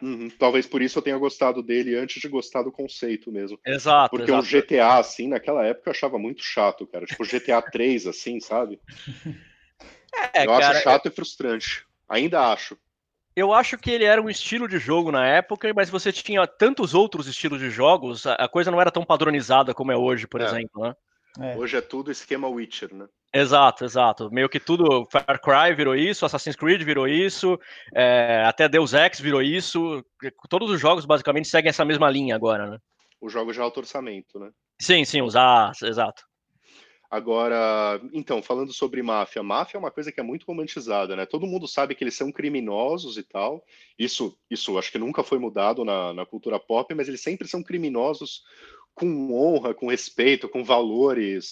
Uhum. Talvez por isso eu tenha gostado dele antes de gostar do conceito mesmo. Exato. Porque exato. o GTA, assim, naquela época eu achava muito chato, cara. Tipo, GTA 3, assim, sabe? É, eu cara, acho chato é... e frustrante. Ainda acho. Eu acho que ele era um estilo de jogo na época, mas você tinha tantos outros estilos de jogos, a coisa não era tão padronizada como é hoje, por é. exemplo, né? É. Hoje é tudo esquema Witcher, né? Exato, exato. Meio que tudo, Far Cry virou isso, Assassin's Creed virou isso, é, até Deus Ex virou isso. Todos os jogos basicamente seguem essa mesma linha agora, né? Os jogos de alto orçamento, né? Sim, sim, usar, exato. Agora, então, falando sobre máfia, máfia é uma coisa que é muito romantizada, né? Todo mundo sabe que eles são criminosos e tal. Isso, isso acho que nunca foi mudado na, na cultura pop, mas eles sempre são criminosos com honra, com respeito, com valores.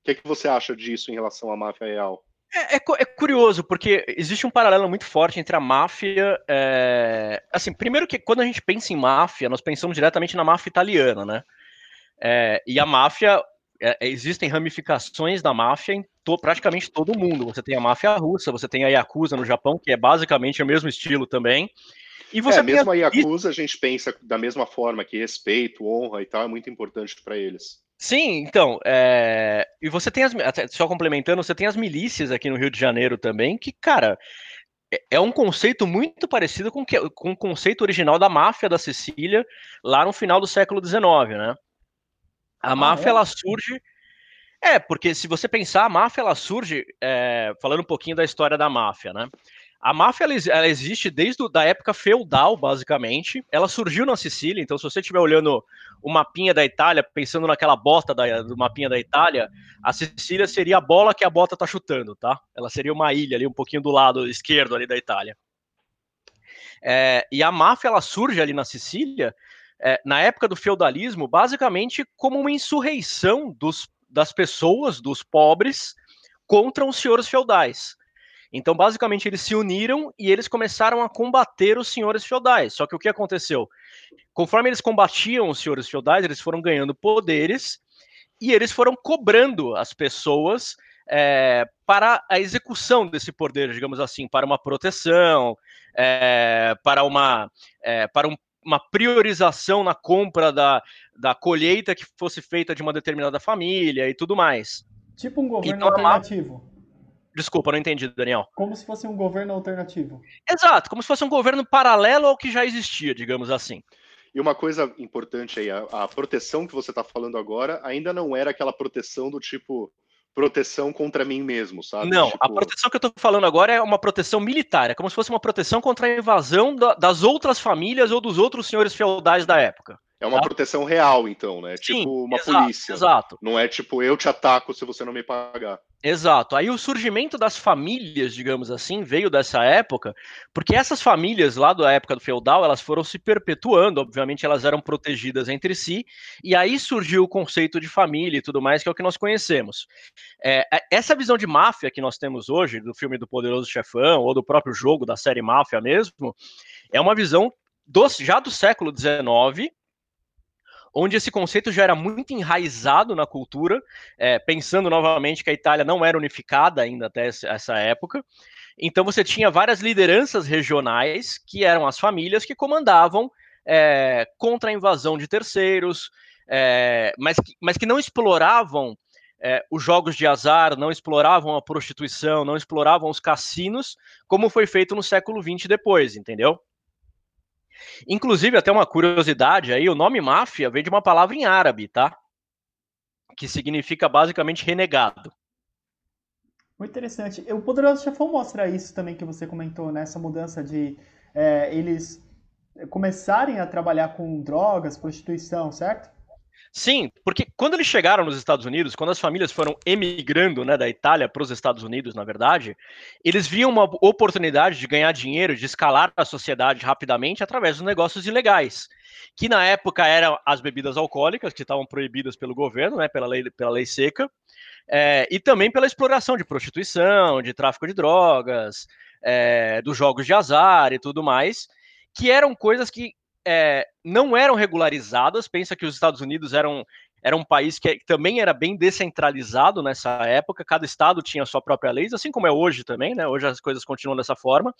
O que, é que você acha disso em relação à máfia real? É, é, é, curioso, porque existe um paralelo muito forte entre a máfia. É... Assim, primeiro que quando a gente pensa em máfia, nós pensamos diretamente na máfia italiana, né? É, e a máfia é, é, existem ramificações da máfia em to, praticamente todo mundo. Você tem a máfia russa, você tem a Yakuza no Japão, que é basicamente o mesmo estilo também. E você é, mesmo a... a Yakuza a gente pensa da mesma forma que respeito, honra e tal é muito importante para eles. Sim, então, é... e você tem as, só complementando, você tem as milícias aqui no Rio de Janeiro também, que, cara, é, é um conceito muito parecido com, que, com o conceito original da máfia da Sicília, lá no final do século XIX, né? A ah, máfia, é? ela surge. É, porque se você pensar, a máfia ela surge, é, falando um pouquinho da história da máfia, né? A máfia ela, ela existe desde a época feudal, basicamente. Ela surgiu na Sicília, então se você estiver olhando o mapinha da Itália, pensando naquela bota da, do mapinha da Itália, a Sicília seria a bola que a bota tá chutando, tá? Ela seria uma ilha ali, um pouquinho do lado esquerdo ali da Itália. É, e a máfia ela surge ali na Sicília, é, na época do feudalismo, basicamente como uma insurreição dos, das pessoas, dos pobres, contra os senhores feudais. Então, basicamente, eles se uniram e eles começaram a combater os senhores feudais. Só que o que aconteceu? Conforme eles combatiam os senhores feudais, eles foram ganhando poderes e eles foram cobrando as pessoas é, para a execução desse poder, digamos assim, para uma proteção, é, para uma é, para um, uma priorização na compra da, da colheita que fosse feita de uma determinada família e tudo mais. Tipo um governo então, alternativo. Desculpa, não entendi, Daniel. Como se fosse um governo alternativo. Exato, como se fosse um governo paralelo ao que já existia, digamos assim. E uma coisa importante aí, a, a proteção que você está falando agora ainda não era aquela proteção do tipo proteção contra mim mesmo, sabe? Não, tipo... a proteção que eu estou falando agora é uma proteção militar, é como se fosse uma proteção contra a invasão da, das outras famílias ou dos outros senhores feudais da época. É uma tá? proteção real, então, né? Sim, tipo uma exato, polícia. Exato. Não é tipo, eu te ataco se você não me pagar. Exato. Aí o surgimento das famílias, digamos assim, veio dessa época, porque essas famílias lá da época do feudal, elas foram se perpetuando, obviamente elas eram protegidas entre si, e aí surgiu o conceito de família e tudo mais, que é o que nós conhecemos. É, é essa visão de máfia que nós temos hoje, do filme do Poderoso Chefão, ou do próprio jogo da série Máfia mesmo, é uma visão do, já do século XIX, onde esse conceito já era muito enraizado na cultura, é, pensando novamente que a Itália não era unificada ainda até essa época. Então você tinha várias lideranças regionais, que eram as famílias que comandavam é, contra a invasão de terceiros, é, mas, que, mas que não exploravam é, os jogos de azar, não exploravam a prostituição, não exploravam os cassinos, como foi feito no século XX depois, entendeu? Inclusive, até uma curiosidade aí, o nome máfia vem de uma palavra em árabe, tá? Que significa basicamente renegado. Muito interessante. O Poderoso Chefão mostra isso também que você comentou, né? Essa mudança de é, eles começarem a trabalhar com drogas, prostituição, certo? Sim, porque quando eles chegaram nos Estados Unidos, quando as famílias foram emigrando né, da Itália para os Estados Unidos, na verdade, eles viam uma oportunidade de ganhar dinheiro, de escalar a sociedade rapidamente através dos negócios ilegais, que na época eram as bebidas alcoólicas, que estavam proibidas pelo governo, né, pela, lei, pela lei seca, é, e também pela exploração de prostituição, de tráfico de drogas, é, dos jogos de azar e tudo mais, que eram coisas que é, não eram regularizadas. Pensa que os Estados Unidos eram, era um país que também era bem descentralizado nessa época, cada estado tinha sua própria lei, assim como é hoje também, né? Hoje as coisas continuam dessa forma.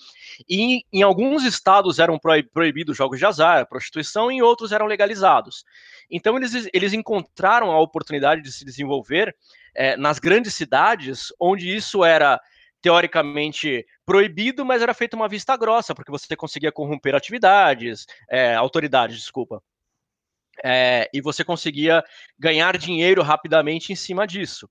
E em alguns estados eram proibidos jogos de azar, prostituição, e em outros eram legalizados. Então eles, eles encontraram a oportunidade de se desenvolver é, nas grandes cidades, onde isso era teoricamente proibido, mas era feita uma vista grossa, porque você conseguia corromper atividades, é, autoridades, desculpa. É, e você conseguia ganhar dinheiro rapidamente em cima disso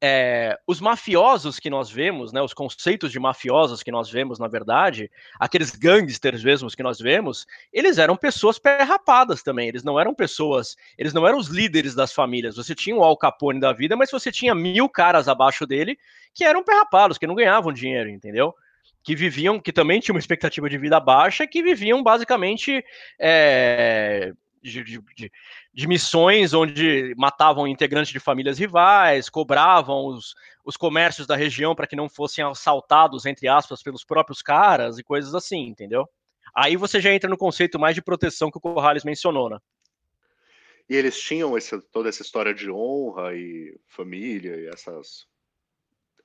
é, os mafiosos que nós vemos, né, os conceitos de mafiosos que nós vemos, na verdade, aqueles gangsters mesmos que nós vemos, eles eram pessoas perrapadas também, eles não eram pessoas, eles não eram os líderes das famílias, você tinha o Al Capone da vida, mas você tinha mil caras abaixo dele que eram perrapados, que não ganhavam dinheiro, entendeu? Que viviam, que também tinham uma expectativa de vida baixa, que viviam basicamente é, de, de, de, de, missões onde matavam integrantes de famílias rivais, cobravam os, os comércios da região para que não fossem assaltados, entre aspas, pelos próprios caras e coisas assim, entendeu? Aí você já entra no conceito mais de proteção que o Corrales mencionou, né? E eles tinham esse, toda essa história de honra e família e essas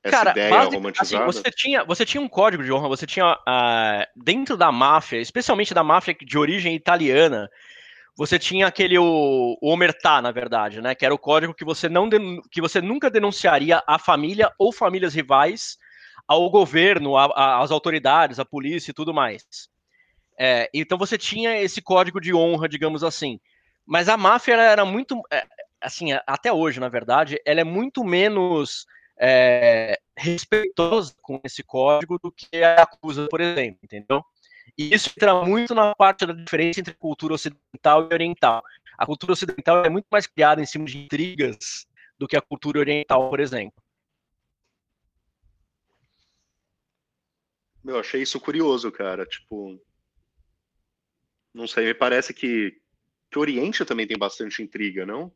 essa Cara, ideia base, assim, romantizada? Assim, você, tinha, você tinha um código de honra, você tinha uh, dentro da máfia, especialmente da máfia de origem italiana, você tinha aquele o, o omertá, na verdade, né? Que era o código que você não que você nunca denunciaria a família ou famílias rivais ao governo, às autoridades, à polícia e tudo mais. É, então você tinha esse código de honra, digamos assim. Mas a máfia era muito. É, assim, até hoje, na verdade, ela é muito menos é, respeitosa com esse código do que a acusa, por exemplo, entendeu? E isso entra muito na parte da diferença entre cultura ocidental e oriental. A cultura ocidental é muito mais criada em cima de intrigas do que a cultura oriental, por exemplo. Eu achei isso curioso, cara. Tipo, não sei, me parece que, que o Oriente também tem bastante intriga, não?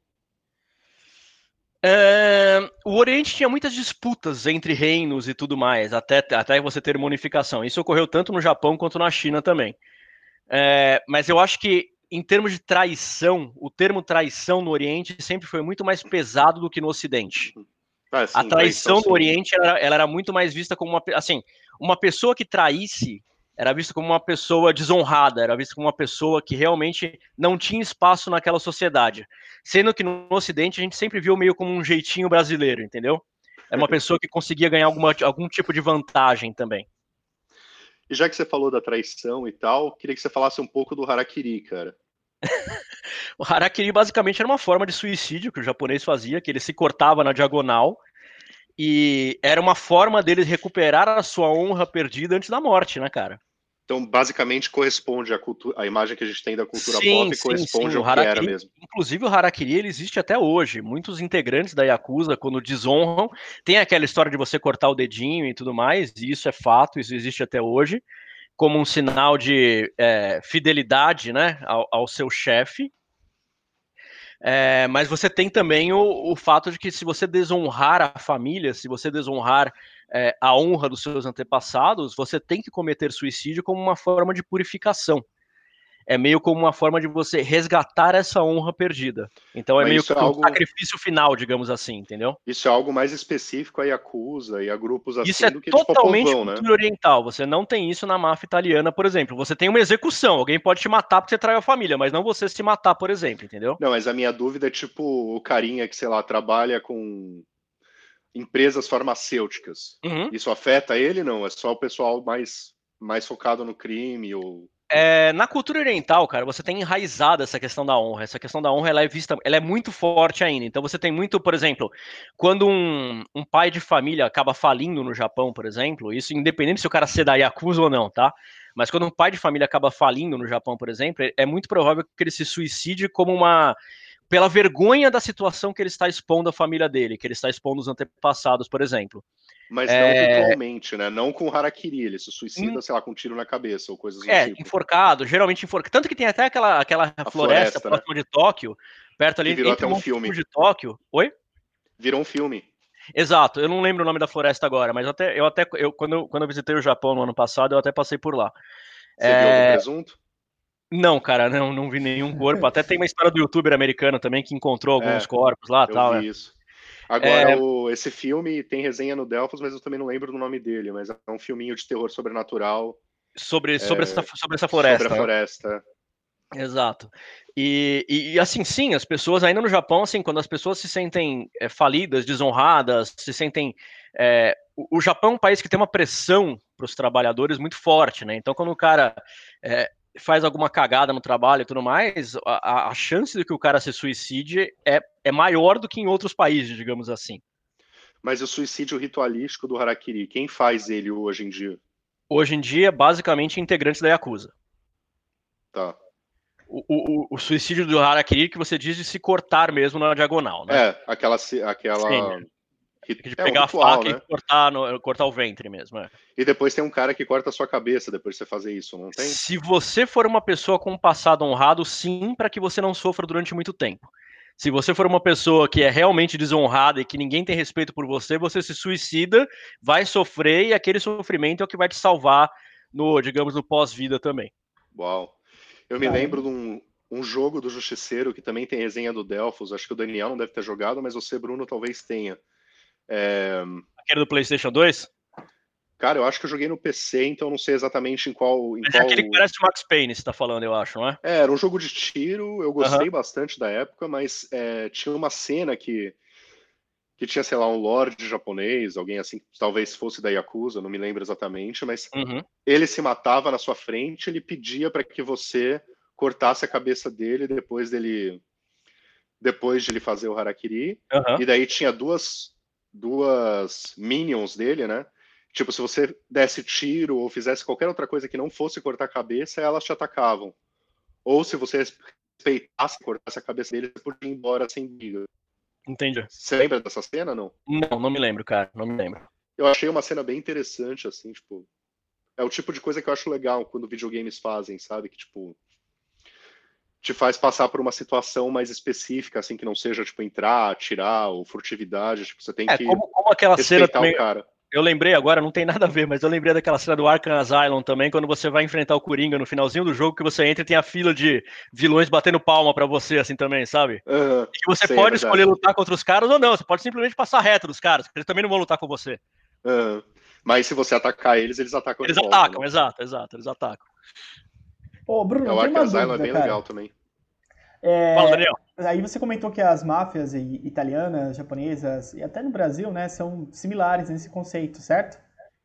É, o Oriente tinha muitas disputas entre reinos e tudo mais, até, até você ter uma unificação. Isso ocorreu tanto no Japão quanto na China também. É, mas eu acho que, em termos de traição, o termo traição no Oriente sempre foi muito mais pesado do que no Ocidente. Ah, sim, a traição, no Oriente ela, ela, era muito mais vista como uma. Assim, uma pessoa que traísse era vista como uma pessoa desonrada, era vista como uma pessoa que realmente não tinha espaço naquela sociedade. Sendo que no Ocidente a gente sempre viu meio como um jeitinho brasileiro, entendeu? É uma pessoa que conseguia ganhar alguma, algum tipo de vantagem também. E já que você falou da traição e tal, queria que você falasse um pouco do harakiri, cara. o harakiri basicamente era uma forma de suicídio que o japonês fazia, que ele se cortava na diagonal e era uma forma deles recuperar a sua honra perdida antes da morte, né, cara? Então, basicamente, corresponde à, cultura, à imagem que a gente tem da cultura sim, pop, sim, corresponde sim. ao harakiri, que era mesmo. Inclusive, o Harakiri ele existe até hoje. Muitos integrantes da Yakuza, quando desonram, tem aquela história de você cortar o dedinho e tudo mais, e isso é fato, isso existe até hoje, como um sinal de é, fidelidade né, ao, ao seu chefe. É, mas você tem também o, o, fato de que se você desonrar a família, se você desonrar é, a honra dos seus antepassados, você tem que cometer suicídio como uma forma de purificação. É meio como uma forma de você resgatar essa honra perdida. Então é Mas meio que é um sacrifício final, digamos assim, entendeu? Isso é algo mais específico a Yakuza e a grupos assim isso é do que totalmente tipo, cultura né? oriental. Você não tem isso na máfia italiana, por exemplo. Você tem uma execução, alguém pode te matar porque você traiu a família, mas não você se matar, por exemplo, entendeu? Não, mas a minha dúvida é tipo o carinha que, sei lá, trabalha com empresas farmacêuticas. Uhum. Isso afeta ele? Não, é só o pessoal mais, mais focado no crime ou... É, na cultura oriental, cara, você tem enraizada essa questão da honra. Essa questão da honra ela é vista, ela é muito forte ainda. Então você tem muito, por exemplo, quando um, um pai de família acaba falindo no Japão, por exemplo, isso independente se o cara ser da Yakuza ou não, tá? Mas quando um pai de família acaba falindo no Japão, por exemplo, é muito provável que ele se suicide como uma pela vergonha da situação que ele está expondo à família dele, que ele está expondo os antepassados, por exemplo. Mas não é... ritualmente, né? Não com harakiri, ele se suicida, hum... sei lá, com um tiro na cabeça ou coisas do é, tipo. enforcado, geralmente enforcado. Tanto que tem até aquela, aquela floresta, floresta né? próxima de Tóquio, perto ali, virou entre até um filme. de Tóquio. Oi? Virou um filme. Exato, eu não lembro o nome da floresta agora, mas até, eu até eu, quando, eu, quando eu visitei o Japão no ano passado, eu até passei por lá. Você é... viu algum presunto? Não, cara, não, não vi nenhum corpo. Até tem uma história do youtuber americano também que encontrou alguns é, corpos lá e tal. Vi é. isso. Agora, é... o, esse filme tem resenha no Delphos, mas eu também não lembro do nome dele, mas é um filminho de terror sobrenatural. Sobre, sobre, essa, sobre essa floresta. Sobre a floresta. Exato. E, e, assim, sim, as pessoas ainda no Japão, assim, quando as pessoas se sentem é, falidas, desonradas, se sentem. É, o, o, Japão é um país que tem uma pressão para os trabalhadores muito forte, né? Então, quando o cara é, faz alguma cagada no trabalho e tudo mais, a, a chance de que o cara se suicide é, é maior do que em outros países, digamos assim. Mas o suicídio ritualístico do Harakiri, quem faz ele hoje em dia? Hoje em dia, basicamente, integrantes da Yakuza. Tá. O, o, o, suicídio do Harakiri que você diz de se cortar mesmo na diagonal, né? É, aquela, aquela de é pegar um ritual, a faca né? e cortar, no, cortar o ventre mesmo. É. E depois tem um cara que corta a sua cabeça depois de você fazer isso, não tem? Se você for uma pessoa com um passado honrado, sim, para que você não sofra durante muito tempo. Se você for uma pessoa que é realmente desonrada e que ninguém tem respeito por você, você se suicida, vai sofrer e aquele sofrimento é o que vai te salvar no, digamos, no pós-vida também. Uau. Eu me lembro de um, um jogo do Justiceiro que também tem resenha do Delphos. Acho que o Daniel não deve ter jogado, mas você, Bruno, talvez tenha é... Aquele do PlayStation 2? Cara, eu acho que eu joguei no PC, então não sei exatamente em qual. Em Mas qual... é aquele que parece o Max Payne, você tá falando, eu acho, não é? É, era um jogo de tiro, eu gostei bastante da época, mas é, tinha uma cena que, que tinha, sei lá, um lord japonês, alguém assim, talvez fosse da Yakuza, não me lembro exatamente, mas uhum. ele se matava na sua frente, ele pedia para que você cortasse a cabeça dele depois dele depois de ele fazer o Harakiri. Uhum. E daí tinha duas, duas minions dele, né? Tipo, se você desse tiro ou fizesse qualquer outra coisa que não fosse cortar a cabeça, elas te atacavam. Ou se você respeitasse, cortasse a cabeça deles, você podia ir embora sem briga. Entendi. Você lembra dessa cena, não? Não, não me lembro, cara. Não me lembro. Eu achei uma cena bem interessante, assim, tipo. É o tipo de coisa que eu acho legal quando videogames fazem, sabe? Que, tipo, te faz passar por uma situação mais específica, assim, que não seja, tipo, entrar, atirar ou furtividade. Tipo, você tem é, que como, como aquela cena também, o cara. Eu lembrei agora, não tem nada a ver, mas eu lembrei daquela cena do Arkham Asylum também, quando você vai enfrentar o Coringa no finalzinho do jogo, que você entra e tem a fila de vilões batendo palma para você, assim também, sabe? Uhum, e que você sei, pode escolher lutar contra os caras ou não, você pode simplesmente passar reto dos caras, porque eles também não vão lutar com você. Uhum. Mas se você atacar eles, eles atacam Eles atacam, né? exato, exato, eles atacam. Ô, Bruno, é, o Arkham Asylum é bem cara. legal também. É, Fala, Daniel. Aí você comentou que as máfias italianas, japonesas e até no Brasil, né, são similares nesse conceito, certo?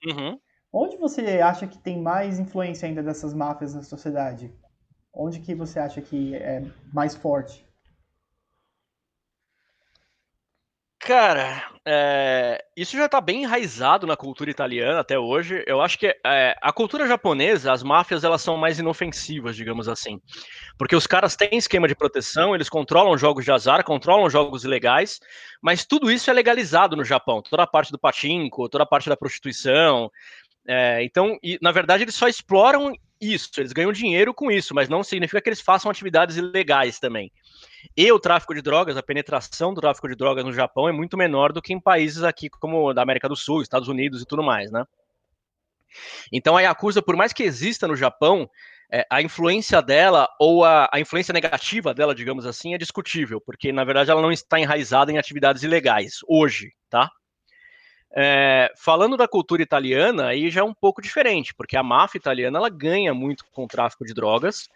Uhum. Onde você acha que tem mais influência ainda dessas máfias na sociedade? Onde que você acha que é mais forte? Cara, é, isso já está bem enraizado na cultura italiana até hoje. Eu acho que é, a cultura japonesa, as máfias, elas são mais inofensivas, digamos assim. Porque os caras têm esquema de proteção, eles controlam jogos de azar, controlam jogos ilegais, mas tudo isso é legalizado no Japão. Toda a parte do patinco, toda a parte da prostituição. É, então, e, na verdade, eles só exploram isso, eles ganham dinheiro com isso, mas não significa que eles façam atividades ilegais também. E o tráfico de drogas, a penetração do tráfico de drogas no Japão é muito menor do que em países aqui como da América do Sul, Estados Unidos e tudo mais, né? Então a Yakuza, por mais que exista no Japão, é, a influência dela, ou a, a, influência negativa dela, digamos assim, é discutível, porque na verdade ela não está enraizada em atividades ilegais, hoje, tá? É, falando da cultura italiana, aí já é um pouco diferente, porque a máfia italiana ela ganha muito com o tráfico de drogas,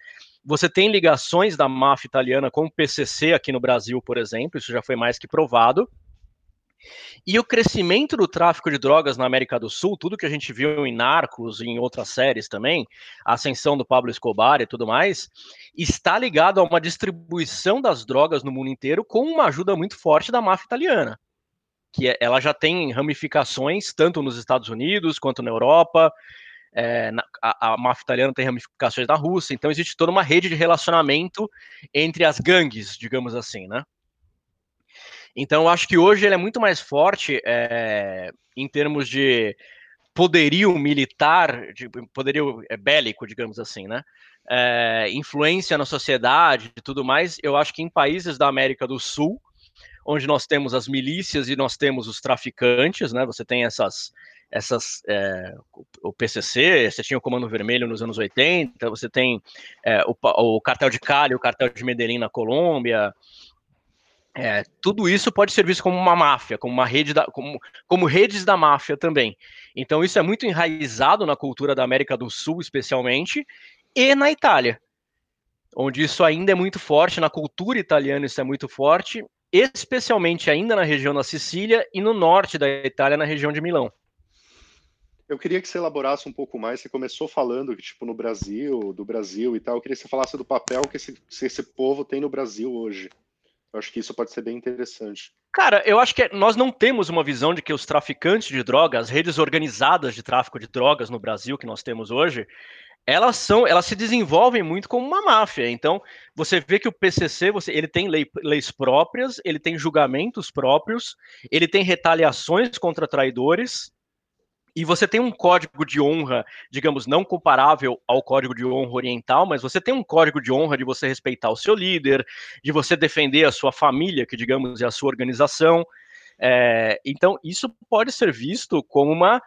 você tem ligações da máfia italiana com o PCC aqui no Brasil, por exemplo, isso já foi mais que provado. E o crescimento do tráfico de drogas na América do Sul, tudo que a gente viu em Narcos e em outras séries também, a ascensão do Pablo Escobar e tudo mais, está ligado a uma distribuição das drogas no mundo inteiro com uma ajuda muito forte da máfia italiana. Que é, ela já tem ramificações tanto nos Estados Unidos quanto na Europa, é, a, a máfia italiana tem ramificações na Rússia, então existe toda uma rede de relacionamento entre as gangues, digamos assim, né? Então eu acho que hoje ele é muito mais forte é, em termos de poderio militar, de poderio é, bélico, digamos assim, né? É, influência na sociedade e tudo mais, eu acho que em países da América do Sul, onde nós temos as milícias e nós temos os traficantes, né? Você tem essas essas é, o PCC, você tinha o Comando Vermelho nos anos 80, você tem é, o, o, cartel de Cali, o cartel de Medellín na Colômbia, é, tudo isso pode ser visto como uma máfia, como uma rede da, como, como redes da máfia também. Então isso é muito enraizado na cultura da América do Sul, especialmente, e na Itália, onde isso ainda é muito forte, na cultura italiana isso é muito forte, especialmente ainda na região da Sicília e no norte da Itália, na região de Milão. Eu queria que você elaborasse um pouco mais. Você começou falando que, tipo, no Brasil, do Brasil e tal. Eu queria que você falasse do papel que esse, esse povo tem no Brasil hoje. Eu acho que isso pode ser bem interessante. Cara, eu acho que nós não temos uma visão de que os traficantes de drogas, as redes organizadas de tráfico de drogas no Brasil que nós temos hoje, elas são, elas se desenvolvem muito como uma máfia. Então, você vê que o PCC, você, ele tem lei, leis próprias, ele tem julgamentos próprios, ele tem retaliações contra traidores, e você tem um código de honra, digamos, não comparável ao código de honra oriental, mas você tem um código de honra de você respeitar o seu líder, de você defender a sua família, que, digamos, é a sua organização. É, então, isso pode ser visto como uma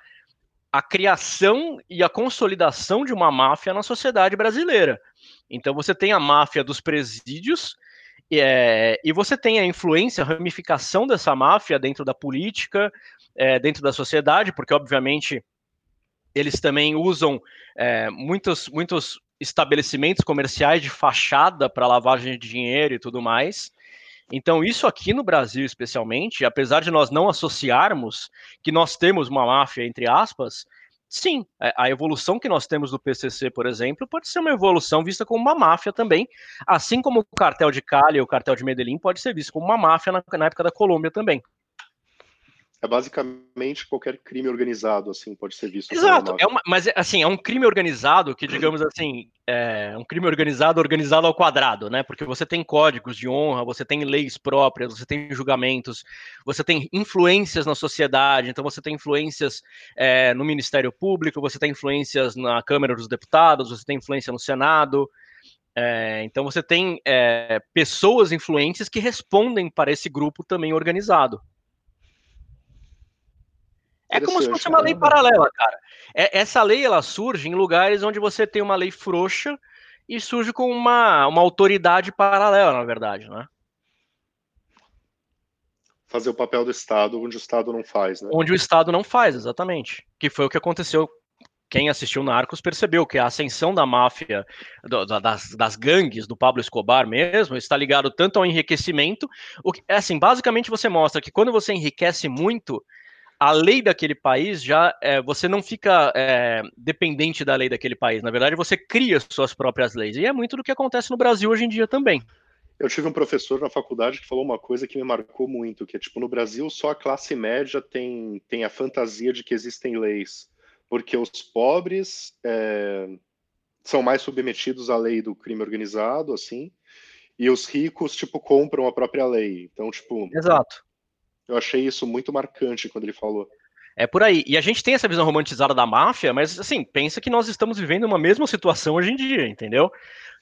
a criação e a consolidação de uma máfia na sociedade brasileira. Então, você tem a máfia dos presídios, é, e você tem a influência, a ramificação dessa máfia dentro da política, é, dentro da sociedade, porque obviamente eles também usam é, muitos, muitos estabelecimentos comerciais de fachada para lavagem de dinheiro e tudo mais. Então, isso aqui no Brasil, especialmente, apesar de nós não associarmos que nós temos uma máfia, entre aspas, sim, é, a evolução que nós temos do PCC, por exemplo, pode ser uma evolução vista como uma máfia também, assim como o cartel de Cali e o cartel de Medellín pode ser visto como uma máfia na, na época da Colômbia também. É basicamente qualquer crime organizado, assim, pode ser visto. Exato, é uma, mas assim, é um crime organizado que, digamos assim, é um crime organizado organizado ao quadrado, né? Porque você tem códigos de honra, você tem leis próprias, você tem julgamentos, você tem influências na sociedade, então você tem influências é, no Ministério Público, você tem influências na Câmara dos Deputados, você tem influência no Senado. É, então você tem é, pessoas influentes que respondem para esse grupo também organizado. É como se fosse uma lei paralela, cara. É, essa lei ela surge em lugares onde você tem uma lei frouxa e surge com uma, uma autoridade paralela, na verdade, né? Fazer o papel do Estado onde o Estado não faz, né? Onde o Estado não faz, exatamente. Que foi o que aconteceu. Quem assistiu Narcos percebeu que a ascensão da máfia, do, das, das, gangues do Pablo Escobar mesmo, está ligado tanto ao enriquecimento. O que, é assim, basicamente você mostra que quando você enriquece muito, a lei daquele país já é, você não fica é, dependente da lei daquele país. Na verdade, você cria suas próprias leis. E é muito do que acontece no Brasil hoje em dia também. Eu tive um professor na faculdade que falou uma coisa que me marcou muito, que é tipo, no Brasil só a classe média tem, tem a fantasia de que existem leis, porque os pobres é, são mais submetidos à lei do crime organizado, assim, e os ricos, tipo, compram a própria lei. Então, tipo... Exato eu achei isso muito marcante quando ele falou. É por aí. E a gente tem essa visão romantizada da máfia, mas assim, pensa que nós estamos vivendo uma mesma situação hoje em dia, entendeu?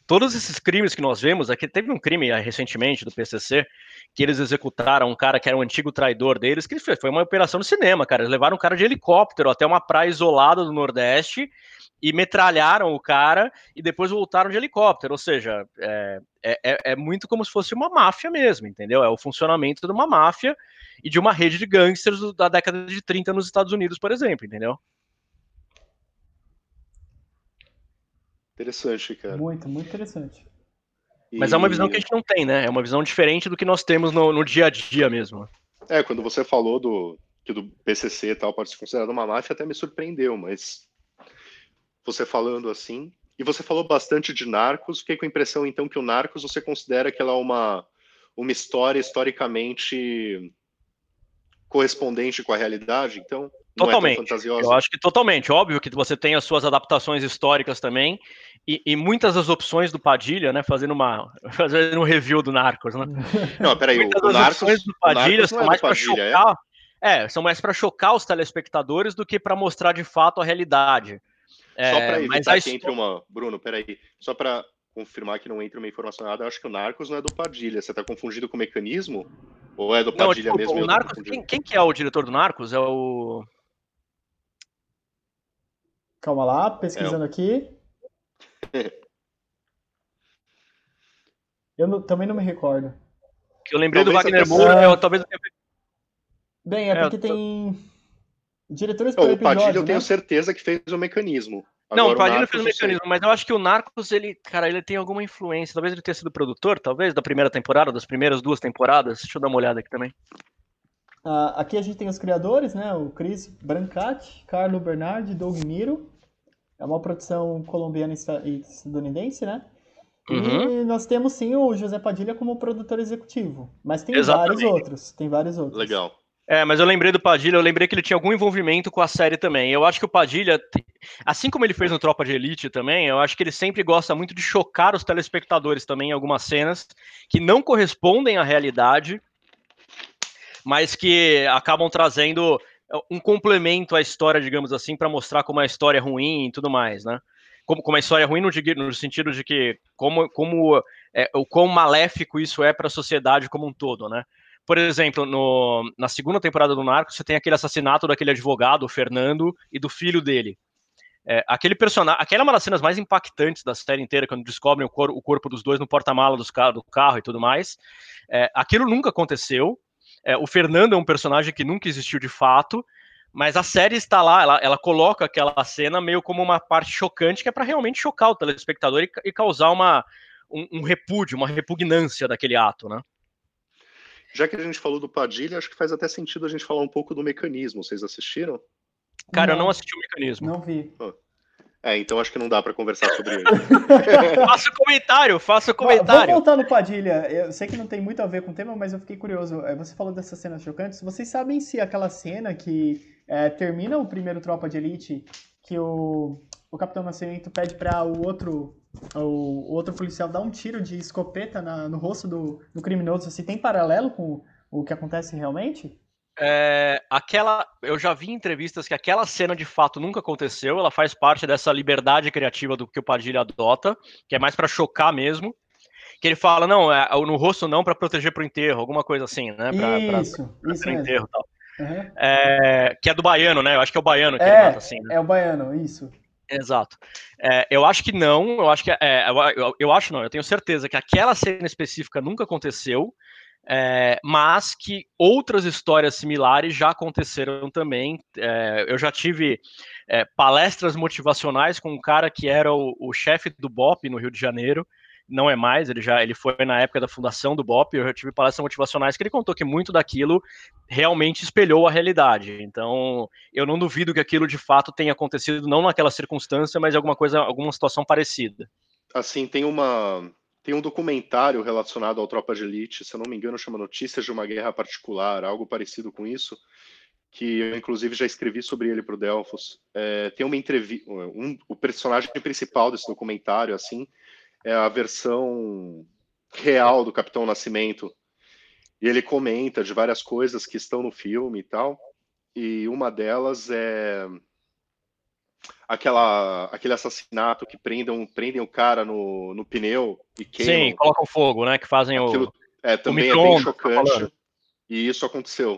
Todos esses crimes que nós vemos, aqui teve um crime ah, recentemente do PCC, que eles executaram um cara que era um antigo traidor deles, que foi uma operação no cinema, cara. Eles levaram um cara de helicóptero até uma praia isolada do Nordeste e metralharam o cara e depois voltaram de helicóptero. Ou seja, é, é, é muito como se fosse uma máfia mesmo, entendeu? É o funcionamento de uma máfia e de uma rede de gangsters da década de 30 nos Estados Unidos, por exemplo, entendeu? Interessante, cara. Muito, muito interessante. Mas é uma visão que a gente não tem, né? É uma visão diferente do que nós temos no, no dia a dia mesmo. É, quando você falou do que do PCC e tal pode ser considerado uma máfia, até me surpreendeu, mas você falando assim, e você falou bastante de Narcos, fiquei com a impressão então que o Narcos você considera que ela é uma uma história historicamente correspondente com a realidade, então é totalmente. É Eu acho que totalmente. Óbvio que você tem as suas adaptações históricas também, e, e, muitas das opções do Padilha, né? Fazendo uma fazendo um review do Narcos, né? Não, peraí, muitas o, das Narcos, opções do Padilha são é mais para chocar. É? é? são mais para chocar os telespectadores do que para mostrar de fato a realidade. É, só para evitar que entre uma. Bruno, peraí. Só para confirmar que não entre uma informação errada, eu acho que o Narcos não é do Padilha. Você está confundindo com o mecanismo? Ou é do Padilha não, tipo, mesmo? O Narcos, quem, quem, que é o diretor do Narcos? É o. Calma lá, pesquisando é. aqui. eu não, também não me recordo. Que eu lembrei talvez do Wagner Moura, eu, talvez. Bem, é, é porque tem. Diretores episódio, O Padilha né? eu tenho certeza que fez o mecanismo. Agora, não, o Padilha fez o mecanismo, mas eu acho que o Narcos, ele, cara, ele tem alguma influência. Talvez ele tenha sido produtor, talvez, da primeira temporada, das primeiras duas temporadas. Deixa eu dar uma olhada aqui também. Uh, aqui a gente tem os criadores, né? O Chris Brancati, Carlo Bernardi, Doug Miro. É uma produção colombiana e estadunidense, né? Uhum. E nós temos sim o José Padilha como produtor executivo. Mas tem Exatamente. vários outros. Tem vários outros. Legal. É, mas eu lembrei do Padilha, eu lembrei que ele tinha algum envolvimento com a série também. Eu acho que o Padilha, assim como ele fez no Tropa de Elite também, eu acho que ele sempre gosta muito de chocar os telespectadores também em algumas cenas que não correspondem à realidade, mas que acabam trazendo é, um complemento à história, digamos assim, para mostrar como a história é ruim e tudo mais, né? Como, como a história é ruim no, no sentido de que como, como é, o quão maléfico isso é para a sociedade como um todo, né? Por exemplo, no, na segunda temporada do Narcos, você tem aquele assassinato daquele advogado, o Fernando, e do filho dele. É, aquele personagem, aquela é uma das cenas mais impactantes da série inteira, quando descobrem o, cor, o corpo dos dois no porta-mala do carro e tudo mais. É, aquilo nunca aconteceu. É, o Fernando é um personagem que nunca existiu de fato, mas a série está lá, ela, ela coloca aquela cena meio como uma parte chocante, que é para realmente chocar o telespectador e, e causar uma, um, um repúdio, uma repugnância daquele ato, né? Já que a gente falou do Padilha, acho que faz até sentido a gente falar um pouco do mecanismo. Vocês assistiram? Cara, não. eu não assisti o mecanismo. Não vi. É, então acho que não dá para conversar sobre ele. faça comentário, faça comentário. Vamos voltar no Padilha. Eu sei que não tem muito a ver com o tema, mas eu fiquei curioso. É, você falou dessas cenas chocantes. Vocês sabem se aquela cena que é, termina o primeiro Tropa de Elite, que o, o Capitão Nascimento pede para o outro o, outro policial dar um tiro de escopeta na, no rosto do, do criminoso, se tem paralelo com o que acontece realmente? É, aquela, eu já vi em entrevistas que aquela cena de fato nunca aconteceu. Ela faz parte dessa liberdade criativa do que o Padilha adota, que é mais para chocar mesmo. Que ele fala, não, é, no rosto não para proteger pro enterro, alguma coisa assim, né? Pra, isso, pra, pra isso enterro tal. Uhum. É, que é do baiano, né? Eu acho que é o baiano que é, ele mata assim. Né? É o baiano, isso. Exato. É, eu acho que não, eu acho que é, eu, eu, acho não, eu tenho certeza que aquela cena específica nunca aconteceu, é, mas que outras histórias similares já aconteceram também. É, eu já tive é, palestras motivacionais com um cara que era o, o chefe do BOP no Rio de Janeiro, não é mais, ele já ele foi na época da fundação do BOP, eu já tive palestras motivacionais que ele contou que muito daquilo realmente espelhou a realidade. Então, eu não duvido que aquilo de fato tenha acontecido não naquela circunstância, mas alguma coisa, alguma situação parecida. Assim, tem uma tem um documentário relacionado ao Tropa de Elite, se eu não me engano, chama Notícias de uma Guerra Particular, algo parecido com isso, que eu inclusive já escrevi sobre ele para o Delfos. É, tem uma entrevista, um, o personagem principal desse documentário, assim, é a versão real do Capitão Nascimento. E ele comenta de várias coisas que estão no filme e tal. E uma delas é aquela, aquele assassinato que prendem, prendem o cara no, no pneu e queimam. Sim, colocam fogo, né? Que fazem Aquilo, o. É, também é bem chocante. Tá e isso aconteceu.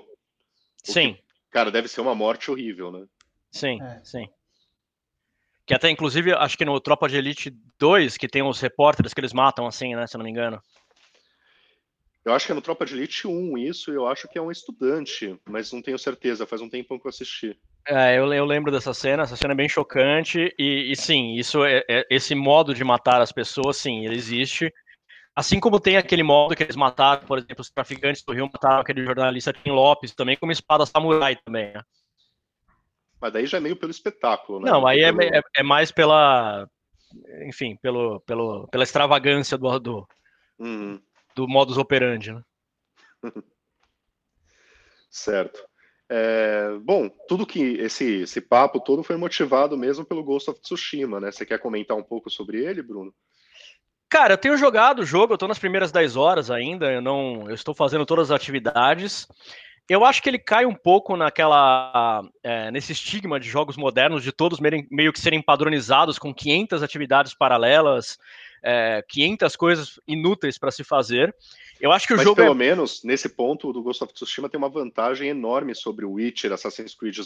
O sim. Que, cara, deve ser uma morte horrível, né? Sim, é. sim. Que até, inclusive, acho que no Tropa de Elite 2, que tem os repórteres que eles matam, assim, né? Se eu não me engano. Eu acho que é no Tropa de Elite 1 isso, eu acho que é um estudante, mas não tenho certeza, faz um tempão que eu assisti. É, eu, eu lembro dessa cena, essa cena é bem chocante, e, e sim, isso é, é, esse modo de matar as pessoas, sim, ele existe. Assim como tem aquele modo que eles mataram, por exemplo, os traficantes do Rio mataram aquele jornalista Tim Lopes, também com uma espada samurai também, né? Mas daí já é meio pelo espetáculo, né? Não, aí é, é, é, mais pela, enfim, pelo, pelo, pela extravagância do, do, uhum. do modus operandi, né? certo. É, bom, tudo que esse, esse papo todo foi motivado mesmo pelo Ghost of Tsushima, né? Você quer comentar um pouco sobre ele, Bruno? Cara, eu tenho jogado o jogo, eu tô nas primeiras 10 horas ainda, eu não, eu estou fazendo todas as atividades. Eu acho que ele cai um pouco naquela é, nesse estigma de jogos modernos de todos meio que serem padronizados com 500 atividades paralelas, é, 500 coisas inúteis para se fazer. Eu acho que o Mas jogo. Pelo é... menos, nesse ponto, do Ghost of Tsushima tem uma vantagem enorme sobre o Witcher, Assassin's Creed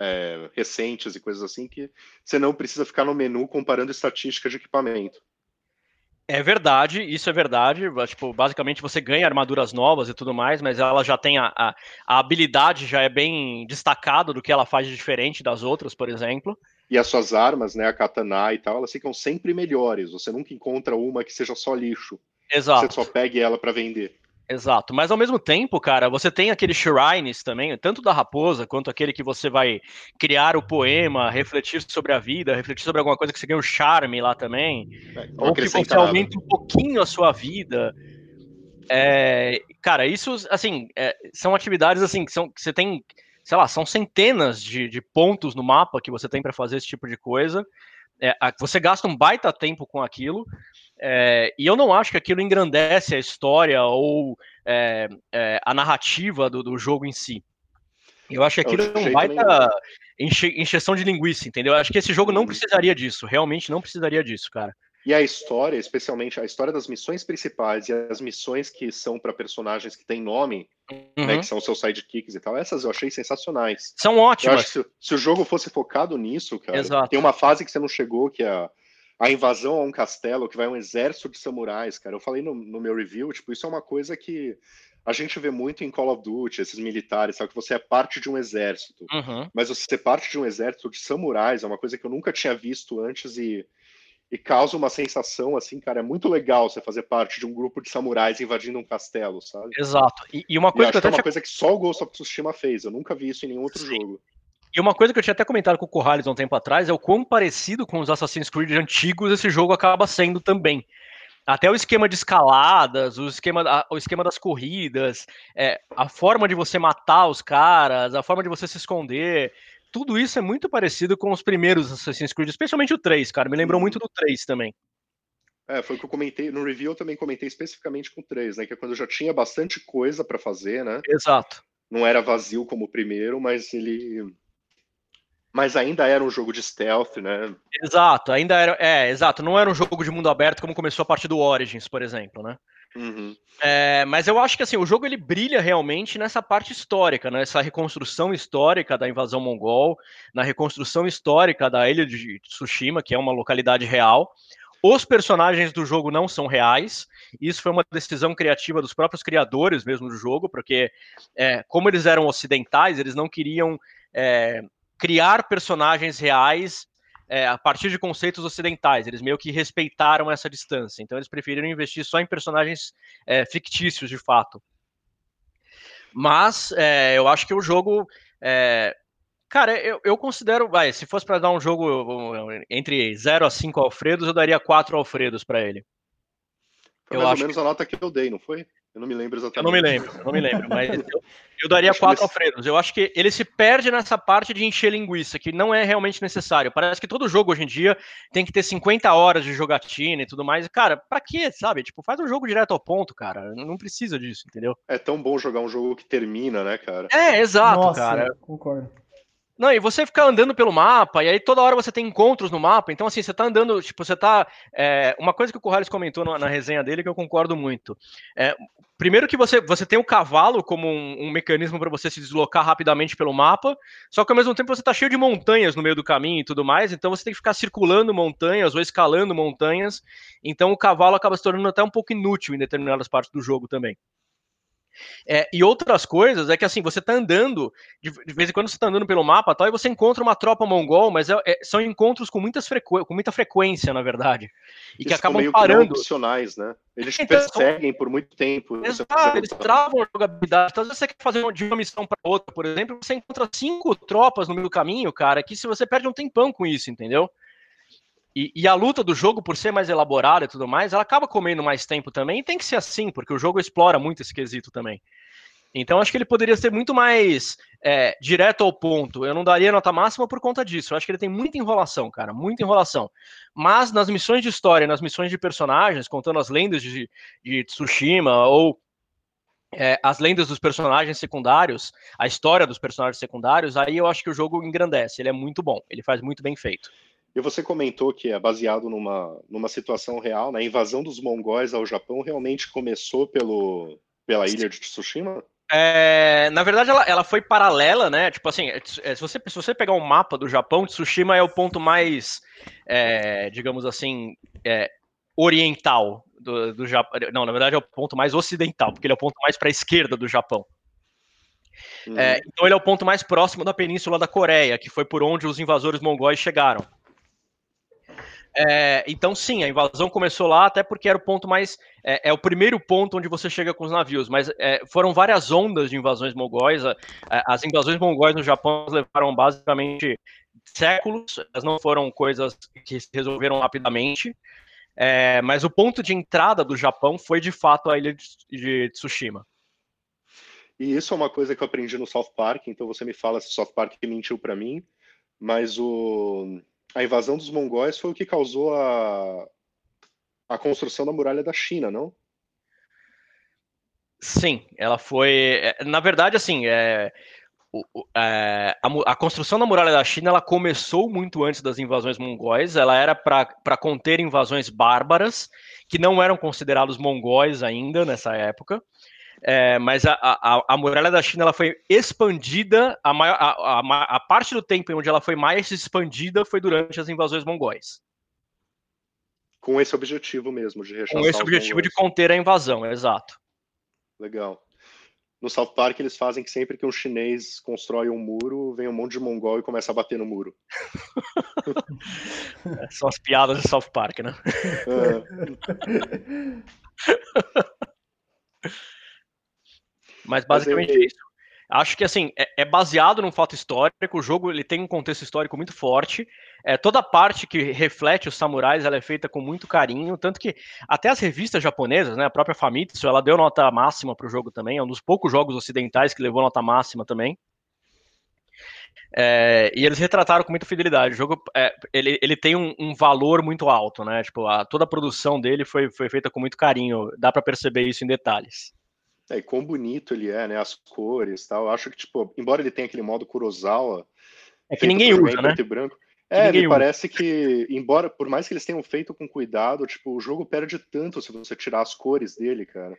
é, recentes e coisas assim, que você não precisa ficar no menu comparando estatística de equipamento. É verdade, isso é verdade. Tipo, basicamente você ganha armaduras novas e tudo mais, mas ela já tem a, a, a habilidade já é bem destacada do que ela faz de diferente das outras, por exemplo. E as suas armas, né, a katana e tal, elas ficam sempre melhores. Você nunca encontra uma que seja só lixo. Exato. Você só pegue ela para vender. Exato, mas ao mesmo tempo, cara, você tem aqueles shrines também, tanto da raposa quanto aquele que você vai criar o poema, refletir sobre a vida, refletir sobre alguma coisa que você ganha o charme lá também, é, ou que você aumenta um pouquinho a sua vida. É, cara, isso, assim, é, são atividades assim que, são, que você tem, sei lá, são centenas de, de pontos no mapa que você tem para fazer esse tipo de coisa. É, você gasta um baita tempo com aquilo, é, e eu não acho que aquilo engrandece a história ou é, é, a narrativa do, do, jogo em si. Eu acho que aquilo é um baita enche, encheção de linguiça, entendeu? Eu acho que esse jogo não uhum. precisaria disso, realmente não precisaria disso, cara. E a história, especialmente a história das missões principais e as missões que são para personagens que têm nome, uhum. né, que são seus sidekicks e tal, essas eu achei sensacionais. São ótimas. Eu acho que se, se o jogo fosse focado nisso, cara, Exato. tem uma fase que você não chegou, que é a, a invasão a um castelo, que vai um exército de samurais, cara. Eu falei no, no meu review, tipo, isso é uma coisa que a gente vê muito em Call of Duty, esses militares, sabe? Que você é parte de um exército. Uhum. Mas você ser parte de um exército de samurais é uma coisa que eu nunca tinha visto antes e, e causa uma sensação, assim, cara, é muito legal você fazer parte de um grupo de samurais invadindo um castelo, sabe? Exato. E, e uma coisa e que, eu é uma coisa que só o Ghost of Tsushima fez, eu nunca vi isso em nenhum outro Sim. jogo. E uma coisa que eu tinha até comentado com o Corrales há um tempo atrás é o quão parecido com os Assassin's Creed antigos esse jogo acaba sendo também. Até o esquema de escaladas, o esquema, o esquema das corridas, é, a forma de você matar os caras, a forma de você se esconder, tudo isso é muito parecido com os primeiros Assassin's Creed, especialmente o 3, cara. Me lembrou muito do 3 também. É, foi o que eu comentei no review, eu também comentei especificamente com o 3, né? Que é quando já tinha bastante coisa para fazer, né? Exato. Não era vazio como o primeiro, mas ele. Mas ainda era um jogo de stealth, né? Exato, ainda era. É, exato. Não era um jogo de mundo aberto como começou a partir do Origins, por exemplo, né? Uhum. É, mas eu acho que assim, o jogo ele brilha realmente nessa parte histórica, nessa reconstrução histórica da invasão mongol, na reconstrução histórica da ilha de Tsushima, que é uma localidade real. Os personagens do jogo não são reais. Isso foi uma decisão criativa dos próprios criadores mesmo do jogo, porque é, como eles eram ocidentais, eles não queriam é, criar personagens reais é, a partir de conceitos ocidentais. Eles meio que respeitaram essa distância. Então eles preferiram investir só em personagens é, fictícios, de fato. Mas é, eu acho que o jogo é, Cara, eu, eu considero, vai, se fosse para dar um jogo entre 0 a 5 Alfredos, eu daria 4 Alfredos para ele. Foi eu mais acho ou menos que... a nota que eu dei, não foi? Eu não me lembro exatamente. Eu não me lembro, não me lembro, mas eu, eu daria 4 Alfredos. Eu acho que ele se perde nessa parte de encher linguiça, que não é realmente necessário. Parece que todo jogo hoje em dia tem que ter 50 horas de jogatina e tudo mais. E, cara, pra quê, sabe? Tipo, faz um jogo direto ao ponto, cara. Não precisa disso, entendeu? É tão bom jogar um jogo que termina, né, cara? É, exato, Nossa, cara. Concordo. Não, e você ficar andando pelo mapa, e aí toda hora você tem encontros no mapa, então assim, você tá andando, tipo, você tá. É, uma coisa que o Corrales comentou na, na, resenha dele que eu concordo muito. É, primeiro que você, você tem o cavalo como um, um mecanismo para você se deslocar rapidamente pelo mapa, só que ao mesmo tempo você tá cheio de montanhas no meio do caminho e tudo mais, então você tem que ficar circulando montanhas ou escalando montanhas, então o cavalo acaba se tornando até um pouco inútil em determinadas partes do jogo também. É, e outras coisas é que assim, você tá andando, de, vez em quando você tá andando pelo mapa tal, e você encontra uma tropa mongol, mas é, é, são encontros com, muitas frequ... com muita frequência, na verdade. E que acabam meio parando. Que opcionais, né? Eles então, perseguem por muito tempo. Exato, eles travam a jogabilidade. Então, às vezes você quer fazer de uma missão para outra, por exemplo, você encontra cinco tropas no meio do caminho, cara, que se você perde um tempão com isso, entendeu? E, e, a luta do jogo, por ser mais elaborada e tudo mais, ela acaba comendo mais tempo também, e tem que ser assim, porque o jogo explora muito esse quesito também. Então, acho que ele poderia ser muito mais é, direto ao ponto. Eu não daria nota máxima por conta disso. Eu acho que ele tem muita enrolação, cara, muita enrolação. Mas nas missões de história, nas missões de personagens, contando as lendas de, de Tsushima ou é, as lendas dos personagens secundários, a história dos personagens secundários, aí eu acho que o jogo engrandece. Ele é muito bom, ele faz muito bem feito. E você comentou que é baseado numa, numa situação real, né? A invasão dos mongóis ao Japão realmente começou pelo, pela ilha de Tsushima? É, na verdade, ela, ela foi paralela, né? Tipo assim, é, se você, se você pegar um mapa do Japão, Tsushima é o ponto mais, é, digamos assim, é, oriental do, do Japão. Não, na verdade é o ponto mais ocidental, porque ele é o ponto mais para a esquerda do Japão. Hum. É, então ele é o ponto mais próximo da península da Coreia, que foi por onde os invasores mongóis chegaram. É, então, sim, a invasão começou lá, até porque era o ponto mais. É, é o primeiro ponto onde você chega com os navios, mas é, foram várias ondas de invasões mongóis. as invasões mongóis no Japão levaram basicamente séculos, elas não foram coisas que se resolveram rapidamente. É, mas o ponto de entrada do Japão foi de fato a ilha de, Tsushima. E isso é uma coisa que eu aprendi no South Park, então você me fala se o South Park mentiu para mim, mas o a invasão dos mongóis foi o que causou a, a construção da muralha da China, não? Sim, ela foi. É, na verdade, assim, é, é, a, a, construção da muralha da China ela começou muito antes das invasões mongóis. Ela era para conter invasões bárbaras que não eram considerados mongóis ainda nessa época. É, mas a, a, a, muralha da China ela foi expandida, a, maior, a, a, a, parte do tempo em onde ela foi mais expandida foi durante as invasões mongóis. Com esse objetivo mesmo, de rechaçar Com esse objetivo de conter a invasão, exato. Legal. No South Park eles fazem que sempre que um chinês constrói um muro, vem um monte de mongol e começa a bater no muro. é, são as piadas de South Park, né? É. Mas basicamente é isso. Acho que assim é, é, baseado num fato histórico. O jogo ele tem um contexto histórico muito forte. É, toda a parte que reflete os samurais ela é feita com muito carinho, tanto que até as revistas japonesas, né, a própria Famitsu, ela deu nota máxima para o jogo também. É um dos poucos jogos ocidentais que levou nota máxima também. É, e eles retrataram com muita fidelidade. O jogo é, ele, ele tem um, um, valor muito alto, né? Tipo, a, toda a produção dele foi, foi feita com muito carinho. Dá para perceber isso em detalhes. É, e quão bonito ele é, né? As cores tal. Eu acho que, tipo, embora ele tenha aquele modo Kurosawa. É que ninguém usa, né? branco, é, me usa. parece que, embora, por mais que eles tenham feito com cuidado, tipo, o jogo perde tanto se você tirar as cores dele, cara.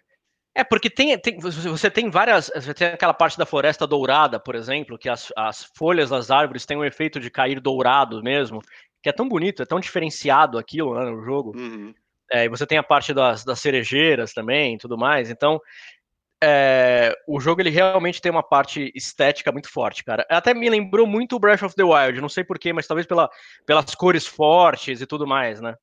É, porque tem, tem, você tem várias. Você tem aquela parte da floresta dourada, por exemplo, que as, as folhas das árvores têm o um efeito de cair dourado mesmo, que é tão bonito, é tão diferenciado aquilo né, no jogo. Uhum. É, e você tem a parte das, das cerejeiras também tudo mais. Então, é, o jogo ele realmente tem uma parte estética muito forte, cara. Até me lembrou muito o Breath of the Wild, não sei porquê, mas talvez pela, pelas cores fortes e tudo mais, né?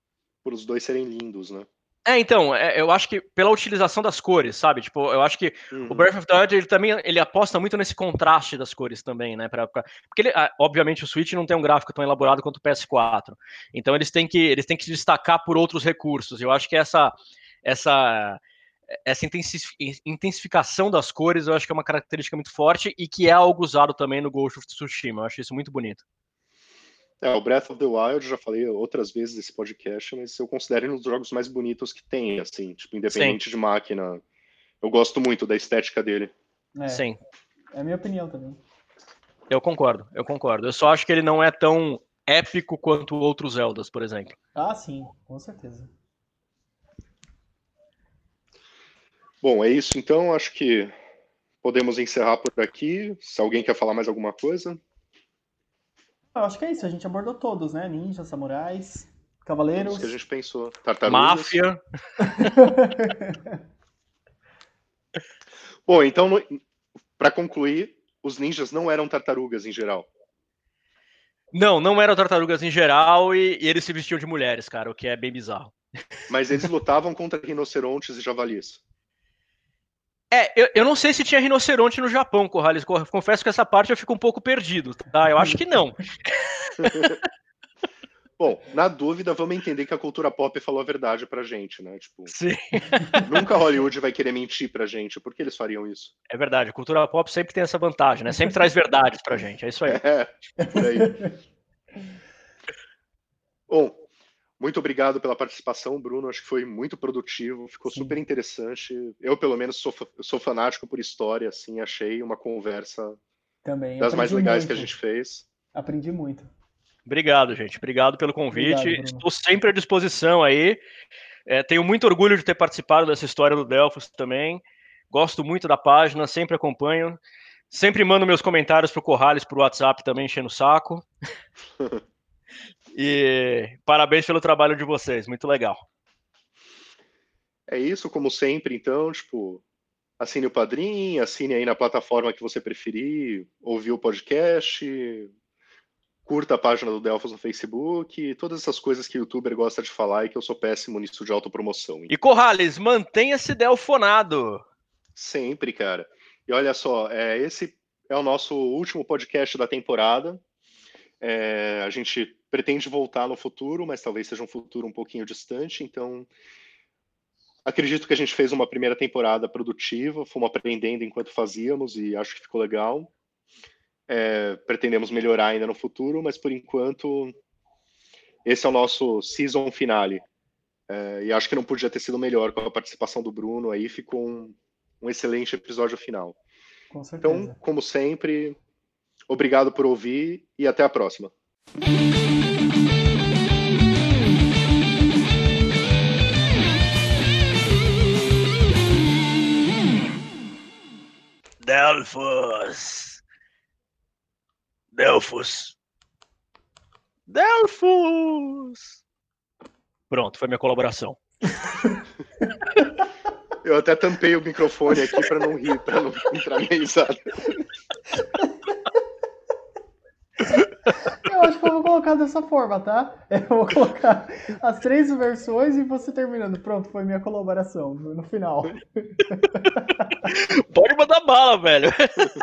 Por os dois serem lindos, né? É, então, é, eu acho que pela utilização das cores, sabe? Tipo, eu acho que uhum. o Breath of the Wild, ele também ele aposta muito nesse contraste das cores também, né? Pra, pra porque, ele, obviamente, o Switch não tem um gráfico tão elaborado quanto o PS4. Então, eles têm que, eles têm que se destacar por outros recursos. Eu acho que essa, essa, essa intensificação das cores, eu acho que é uma característica muito forte e que é algo usado também no Ghost of Tsushima. Eu acho isso muito bonito. É, o Breath of the Wild, já falei outras vezes nesse podcast, mas eu considero um dos jogos mais bonitos que tem, assim, tipo, independente Sim. de máquina. Eu gosto muito da estética dele. É, Sim. É a minha opinião também. Eu concordo, eu concordo. Eu só acho que ele não é tão épico quanto outros Zeldas, por exemplo. Ah, sim, com certeza. Bom, é isso então. Acho que podemos encerrar por aqui. Se alguém quer falar mais alguma coisa. Eu acho que é isso, a gente abordou todos, né? Ninjas, samurais, cavaleiros. Isso que a gente pensou. Tartarugas. Máfia. Bom, então, para concluir, os ninjas não eram tartarugas em geral. Não, não eram tartarugas em geral e, e eles se vestiam de mulheres, cara, o que é bem bizarro. Mas eles lutavam contra rinocerontes e javalis. É, eu, eu não sei se tinha rinoceronte no Japão, Corrales. Confesso que essa parte eu fico um pouco perdido, tá? Eu acho que não. Bom, na dúvida, vamos entender que a cultura pop falou a verdade pra gente, né? Tipo, Sim. nunca Hollywood vai querer mentir pra gente. Por que eles fariam isso? É verdade, a cultura pop sempre tem essa vantagem, né? Sempre traz verdades pra gente. É isso aí. É, por aí. Bom, muito obrigado pela participação, Bruno. Acho que foi muito produtivo, ficou Sim. super interessante. Eu, pelo menos, sou, sou fanático por história, assim, achei uma conversa Também. das mais legais muito. que a gente fez. Aprendi muito. Obrigado, gente. Obrigado pelo convite. Obrigado, Estou sempre à disposição aí. É, tenho muito orgulho de ter participado dessa história do Delfos também. Gosto muito da página, sempre acompanho. Sempre mando meus comentários pro Corrales pro WhatsApp também, enchendo o saco. E parabéns pelo trabalho de vocês, muito legal. É isso, como sempre, então, tipo, assine o Padrim, assine aí na plataforma que você preferir, ouvir o podcast, curta a página do Delfos no Facebook, todas essas coisas que o youtuber gosta de falar e que eu sou péssimo nisso de autopromoção. E Corrales, mantenha-se delfonado. Sempre, cara. E olha só, é, esse é o nosso último podcast da temporada. É, a gente pretende voltar no futuro, mas talvez seja um futuro um pouquinho distante. Então, acredito que a gente fez uma primeira temporada produtiva, fomos aprendendo enquanto fazíamos e acho que ficou legal. É, pretendemos melhorar ainda no futuro, mas por enquanto esse é o nosso season finale. É, e acho que não podia ter sido melhor com a participação do Bruno aí, ficou um, um excelente episódio final. Com então, como sempre, Obrigado por ouvir e até a próxima. Delfos. Delfos. Delfos. Pronto, foi minha colaboração. Eu até tampei o microfone aqui para não rir, para não entrar minha risada. Eu acho que eu vou colocar dessa forma, tá? Eu vou colocar as três versões e você terminando. Pronto, foi minha colaboração no final. Pode mandar bala, velho.